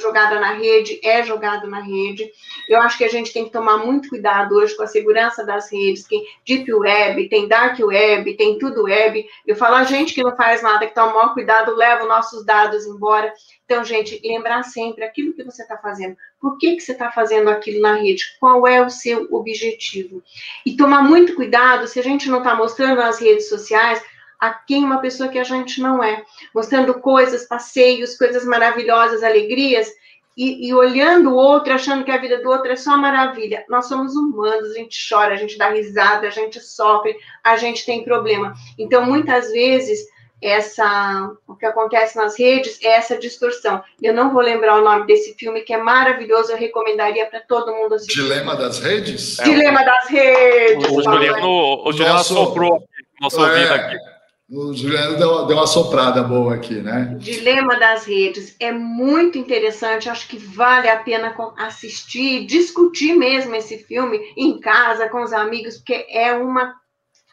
[SPEAKER 2] jogada na rede, é jogado na rede. Eu acho que a gente tem que tomar muito cuidado hoje com a segurança das redes. Tem Deep Web, tem Dark Web, tem tudo web. Eu falo a gente que não faz nada, que toma maior cuidado, leva os nossos dados embora. Então, gente, lembrar sempre aquilo que você está fazendo. Por que, que você está fazendo aquilo na rede? Qual é o seu objetivo? E tomar muito cuidado se a gente não está mostrando nas redes sociais a quem uma pessoa que a gente não é, mostrando coisas, passeios, coisas maravilhosas, alegrias, e, e, olhando o outro, achando que a vida do outro é só maravilha. Nós somos humanos, a gente chora, a gente dá risada, a gente sofre, a gente tem problema. Então, muitas vezes, essa o que acontece nas redes é essa distorção. Eu não vou lembrar o nome desse filme que é maravilhoso, eu recomendaria para todo mundo assistir.
[SPEAKER 3] Dilema das redes?
[SPEAKER 2] Dilema das redes.
[SPEAKER 1] O, o Juliano, o Juliano nosso, soprou nosso é, ouvido aqui.
[SPEAKER 3] O Juliano deu, deu uma soprada boa aqui, né?
[SPEAKER 2] Dilema das redes é muito interessante. Acho que vale a pena assistir, discutir mesmo esse filme em casa com os amigos, porque é uma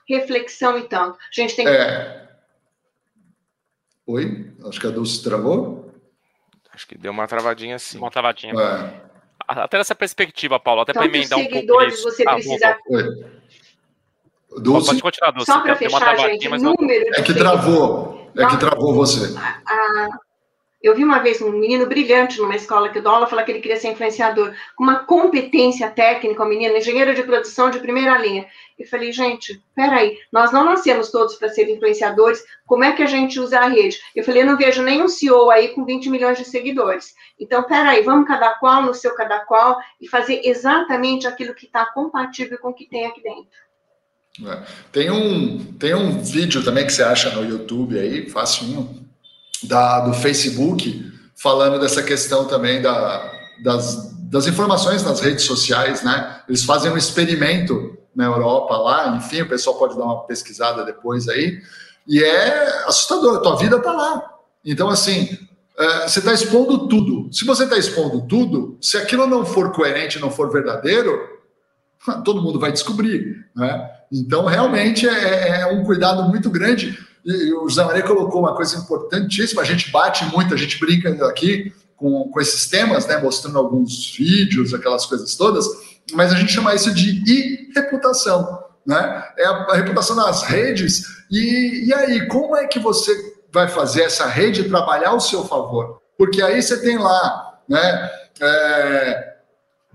[SPEAKER 2] reflexão e tanto. A gente tem.
[SPEAKER 3] É. Oi, acho que a Dulce travou.
[SPEAKER 4] Acho que deu uma travadinha sim.
[SPEAKER 1] Uma travadinha. É. Até nessa perspectiva, Paulo, até para emendar um pouco.
[SPEAKER 2] Isso. Você ah, precisa.
[SPEAKER 3] Dulce?
[SPEAKER 1] Pode continuar, Dulce.
[SPEAKER 2] Só para fechar, gente, mas número
[SPEAKER 3] É que travou. É que travou você.
[SPEAKER 2] eu vi uma vez um menino brilhante numa escola que eu dou aula falar que ele queria ser influenciador, com uma competência técnica, um menino, engenheiro de produção de primeira linha. Eu falei, gente, peraí, nós não nascemos todos para ser influenciadores, como é que a gente usa a rede? Eu falei, eu não vejo nenhum CEO aí com 20 milhões de seguidores. Então, peraí, vamos cada qual no seu cada qual e fazer exatamente aquilo que está compatível com o que tem aqui dentro.
[SPEAKER 3] É. Tem, um, tem um vídeo também que você acha no YouTube aí, facinho, da, do Facebook, falando dessa questão também da, das, das informações nas redes sociais, né? Eles fazem um experimento na Europa lá, enfim, o pessoal pode dar uma pesquisada depois aí, e é assustador, tua vida tá lá. Então, assim, é, você está expondo tudo. Se você está expondo tudo, se aquilo não for coerente, não for verdadeiro, todo mundo vai descobrir, né? Então, realmente, é, é um cuidado muito grande. E o José Maria colocou uma coisa importantíssima, a gente bate muito, a gente brinca aqui com, com esses temas, né, mostrando alguns vídeos, aquelas coisas todas, mas a gente chama isso de reputação, né? É a, a reputação nas redes. E, e aí, como é que você vai fazer essa rede trabalhar ao seu favor? Porque aí você tem lá, né? É,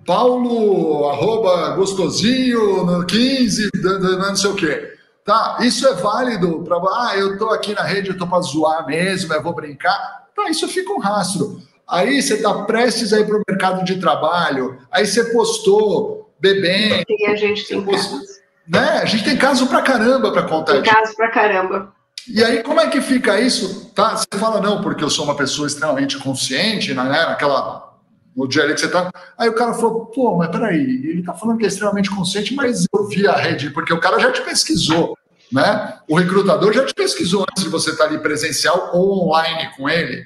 [SPEAKER 3] Paulo, arroba gostosinho, no 15, não sei o quê. Tá, isso é válido para. Ah, eu tô aqui na rede, eu tô para zoar mesmo, eu vou brincar. Tá, isso fica um rastro. Aí você está prestes a ir para o mercado de trabalho, aí você postou bebendo.
[SPEAKER 2] E a gente tem postou, casos.
[SPEAKER 3] Né? A gente tem caso para caramba para contar.
[SPEAKER 2] Tem caso para caramba.
[SPEAKER 3] E aí, como é que fica isso? Tá, você fala, não, porque eu sou uma pessoa extremamente consciente, né? Naquela. No dia que você tá. Aí o cara falou, pô, mas peraí, ele tá falando que é extremamente consciente, mas eu vi a rede, porque o cara já te pesquisou, né? O recrutador já te pesquisou antes de você estar tá ali presencial ou online com ele.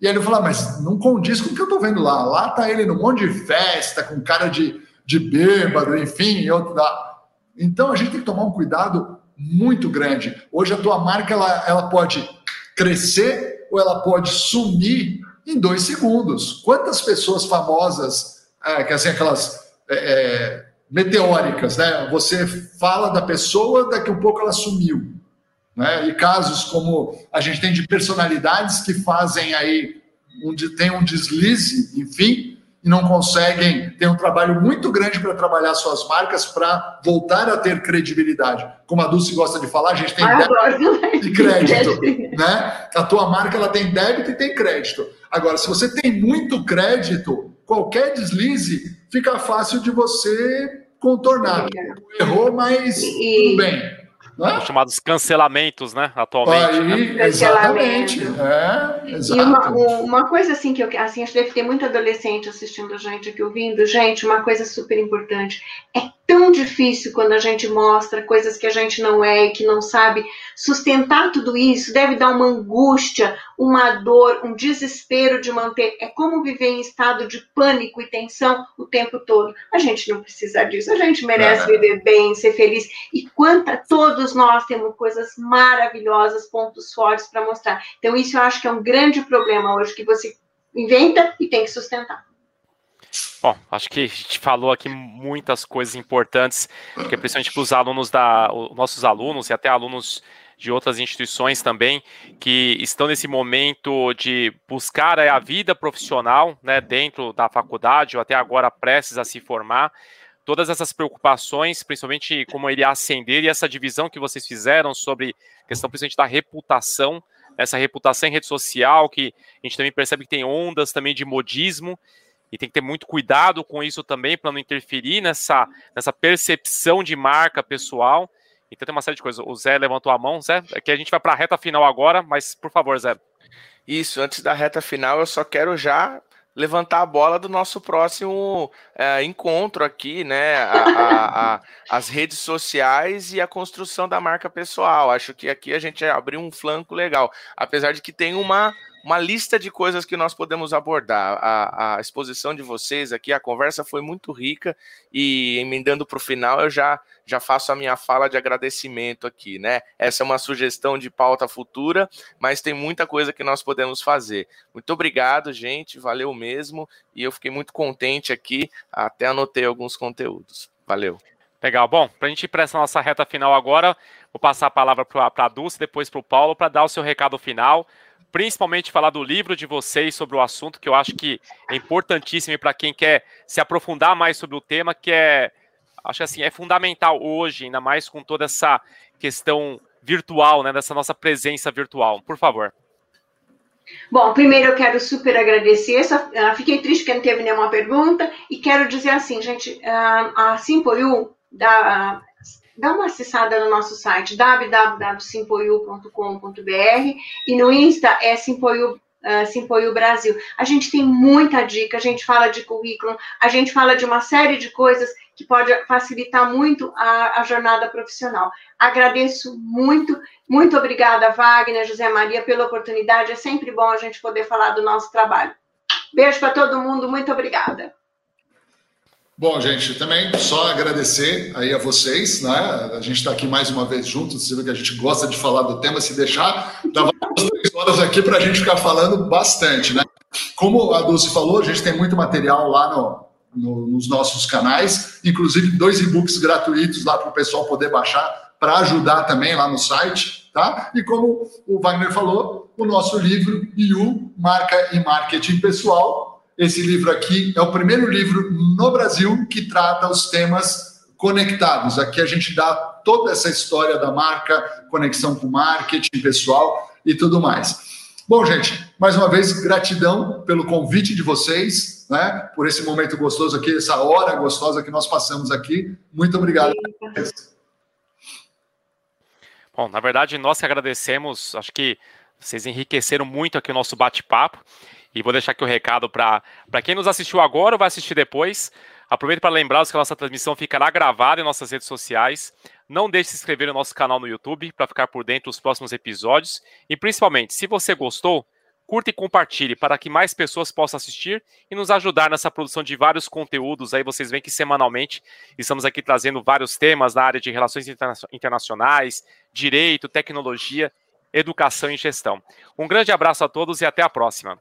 [SPEAKER 3] E aí ele falou, ah, mas não condiz com o que eu tô vendo lá. Lá tá ele num monte de festa, com cara de, de bêbado, enfim, e outro da. Então a gente tem que tomar um cuidado muito grande. Hoje a tua marca ela, ela pode crescer ou ela pode sumir em dois segundos. Quantas pessoas famosas, é, que assim, aquelas é, é, meteóricas, né? Você fala da pessoa, daqui a um pouco ela sumiu. Né? E casos como a gente tem de personalidades que fazem aí, um, tem um deslize, enfim, e não conseguem, tem um trabalho muito grande para trabalhar suas marcas para voltar a ter credibilidade. Como a Dulce gosta de falar, a gente tem débito e crédito, né? A tua marca ela tem débito e tem crédito. Agora, se você tem muito crédito, qualquer deslize fica fácil de você contornar. Errou, mas tudo bem.
[SPEAKER 1] Né? Os chamados cancelamentos, né? Atualmente.
[SPEAKER 3] Aí, né? Exatamente. É,
[SPEAKER 2] exato. E uma, uma coisa assim que eu assim, acho que deve ter muito adolescente assistindo a gente aqui ouvindo. Gente, uma coisa super importante. É tão difícil quando a gente mostra coisas que a gente não é e que não sabe sustentar tudo isso. Deve dar uma angústia, uma dor, um desespero de manter. É como viver em estado de pânico e tensão o tempo todo. A gente não precisa disso. A gente merece é. viver bem, ser feliz. E quanta todos nós temos coisas maravilhosas, pontos fortes para mostrar. Então isso eu acho que é um grande problema hoje que você inventa e tem que sustentar.
[SPEAKER 1] Bom, acho que a gente falou aqui muitas coisas importantes, que é principalmente para os alunos da, os nossos alunos e até alunos de outras instituições também, que estão nesse momento de buscar a vida profissional, né, dentro da faculdade, ou até agora prestes a se formar, todas essas preocupações, principalmente como ele ascender e essa divisão que vocês fizeram sobre questão principalmente da reputação, essa reputação em rede social, que a gente também percebe que tem ondas também de modismo, e tem que ter muito cuidado com isso também para não interferir nessa, nessa percepção de marca pessoal. Então tem uma série de coisas. O Zé levantou a mão, Zé, é que a gente vai para a reta final agora, mas por favor, Zé.
[SPEAKER 4] Isso, antes da reta final, eu só quero já levantar a bola do nosso próximo é, encontro aqui, né? A, a, a, as redes sociais e a construção da marca pessoal. Acho que aqui a gente abriu um flanco legal, apesar de que tem uma uma lista de coisas que nós podemos abordar. A, a exposição de vocês aqui, a conversa foi muito rica e emendando para o final, eu já, já faço a minha fala de agradecimento aqui, né? Essa é uma sugestão de pauta futura, mas tem muita coisa que nós podemos fazer. Muito obrigado, gente, valeu mesmo, e eu fiquei muito contente aqui, até anotei alguns conteúdos. Valeu.
[SPEAKER 1] Legal. Bom, para a gente ir para essa nossa reta final agora, vou passar a palavra para a Dulce, depois para o Paulo, para dar o seu recado final principalmente falar do livro de vocês sobre o assunto, que eu acho que é importantíssimo para quem quer se aprofundar mais sobre o tema, que é, acho assim, é fundamental hoje, ainda mais com toda essa questão virtual, né, dessa nossa presença virtual. Por favor.
[SPEAKER 2] Bom, primeiro eu quero super agradecer, só, uh, fiquei triste porque não teve nenhuma pergunta, e quero dizer assim, gente, uh, a Simpoiu, da, dá uma acessada no nosso site www.simpoiu.com.br e no Insta é Simpoiu Uh, Simpoiu Brasil. A gente tem muita dica, a gente fala de currículo, a gente fala de uma série de coisas que pode facilitar muito a, a jornada profissional. Agradeço muito, muito obrigada, Wagner, José Maria, pela oportunidade. É sempre bom a gente poder falar do nosso trabalho. Beijo para todo mundo, muito obrigada.
[SPEAKER 3] Bom, gente, também só agradecer aí a vocês, né? A gente está aqui mais uma vez juntos, você vê que a gente gosta de falar do tema, se deixar, dava três horas aqui para a gente ficar falando bastante, né? Como a Dulce falou, a gente tem muito material lá no, no, nos nossos canais, inclusive dois e-books gratuitos lá para o pessoal poder baixar, para ajudar também lá no site, tá? E como o Wagner falou, o nosso livro IU, Marca e Marketing Pessoal, esse livro aqui é o primeiro livro no Brasil que trata os temas conectados. Aqui a gente dá toda essa história da marca, conexão com marketing pessoal e tudo mais. Bom, gente, mais uma vez, gratidão pelo convite de vocês, né? Por esse momento gostoso aqui, essa hora gostosa que nós passamos aqui. Muito obrigado.
[SPEAKER 1] Bom, na verdade, nós que agradecemos, acho que vocês enriqueceram muito aqui o nosso bate-papo. E vou deixar aqui o um recado para quem nos assistiu agora ou vai assistir depois. Aproveito para lembrar que a nossa transmissão ficará gravada em nossas redes sociais. Não deixe de se inscrever no nosso canal no YouTube para ficar por dentro dos próximos episódios. E principalmente, se você gostou, curta e compartilhe para que mais pessoas possam assistir e nos ajudar nessa produção de vários conteúdos. Aí vocês veem que semanalmente estamos aqui trazendo vários temas na área de relações internacionais, direito, tecnologia, educação e gestão. Um grande abraço a todos e até a próxima.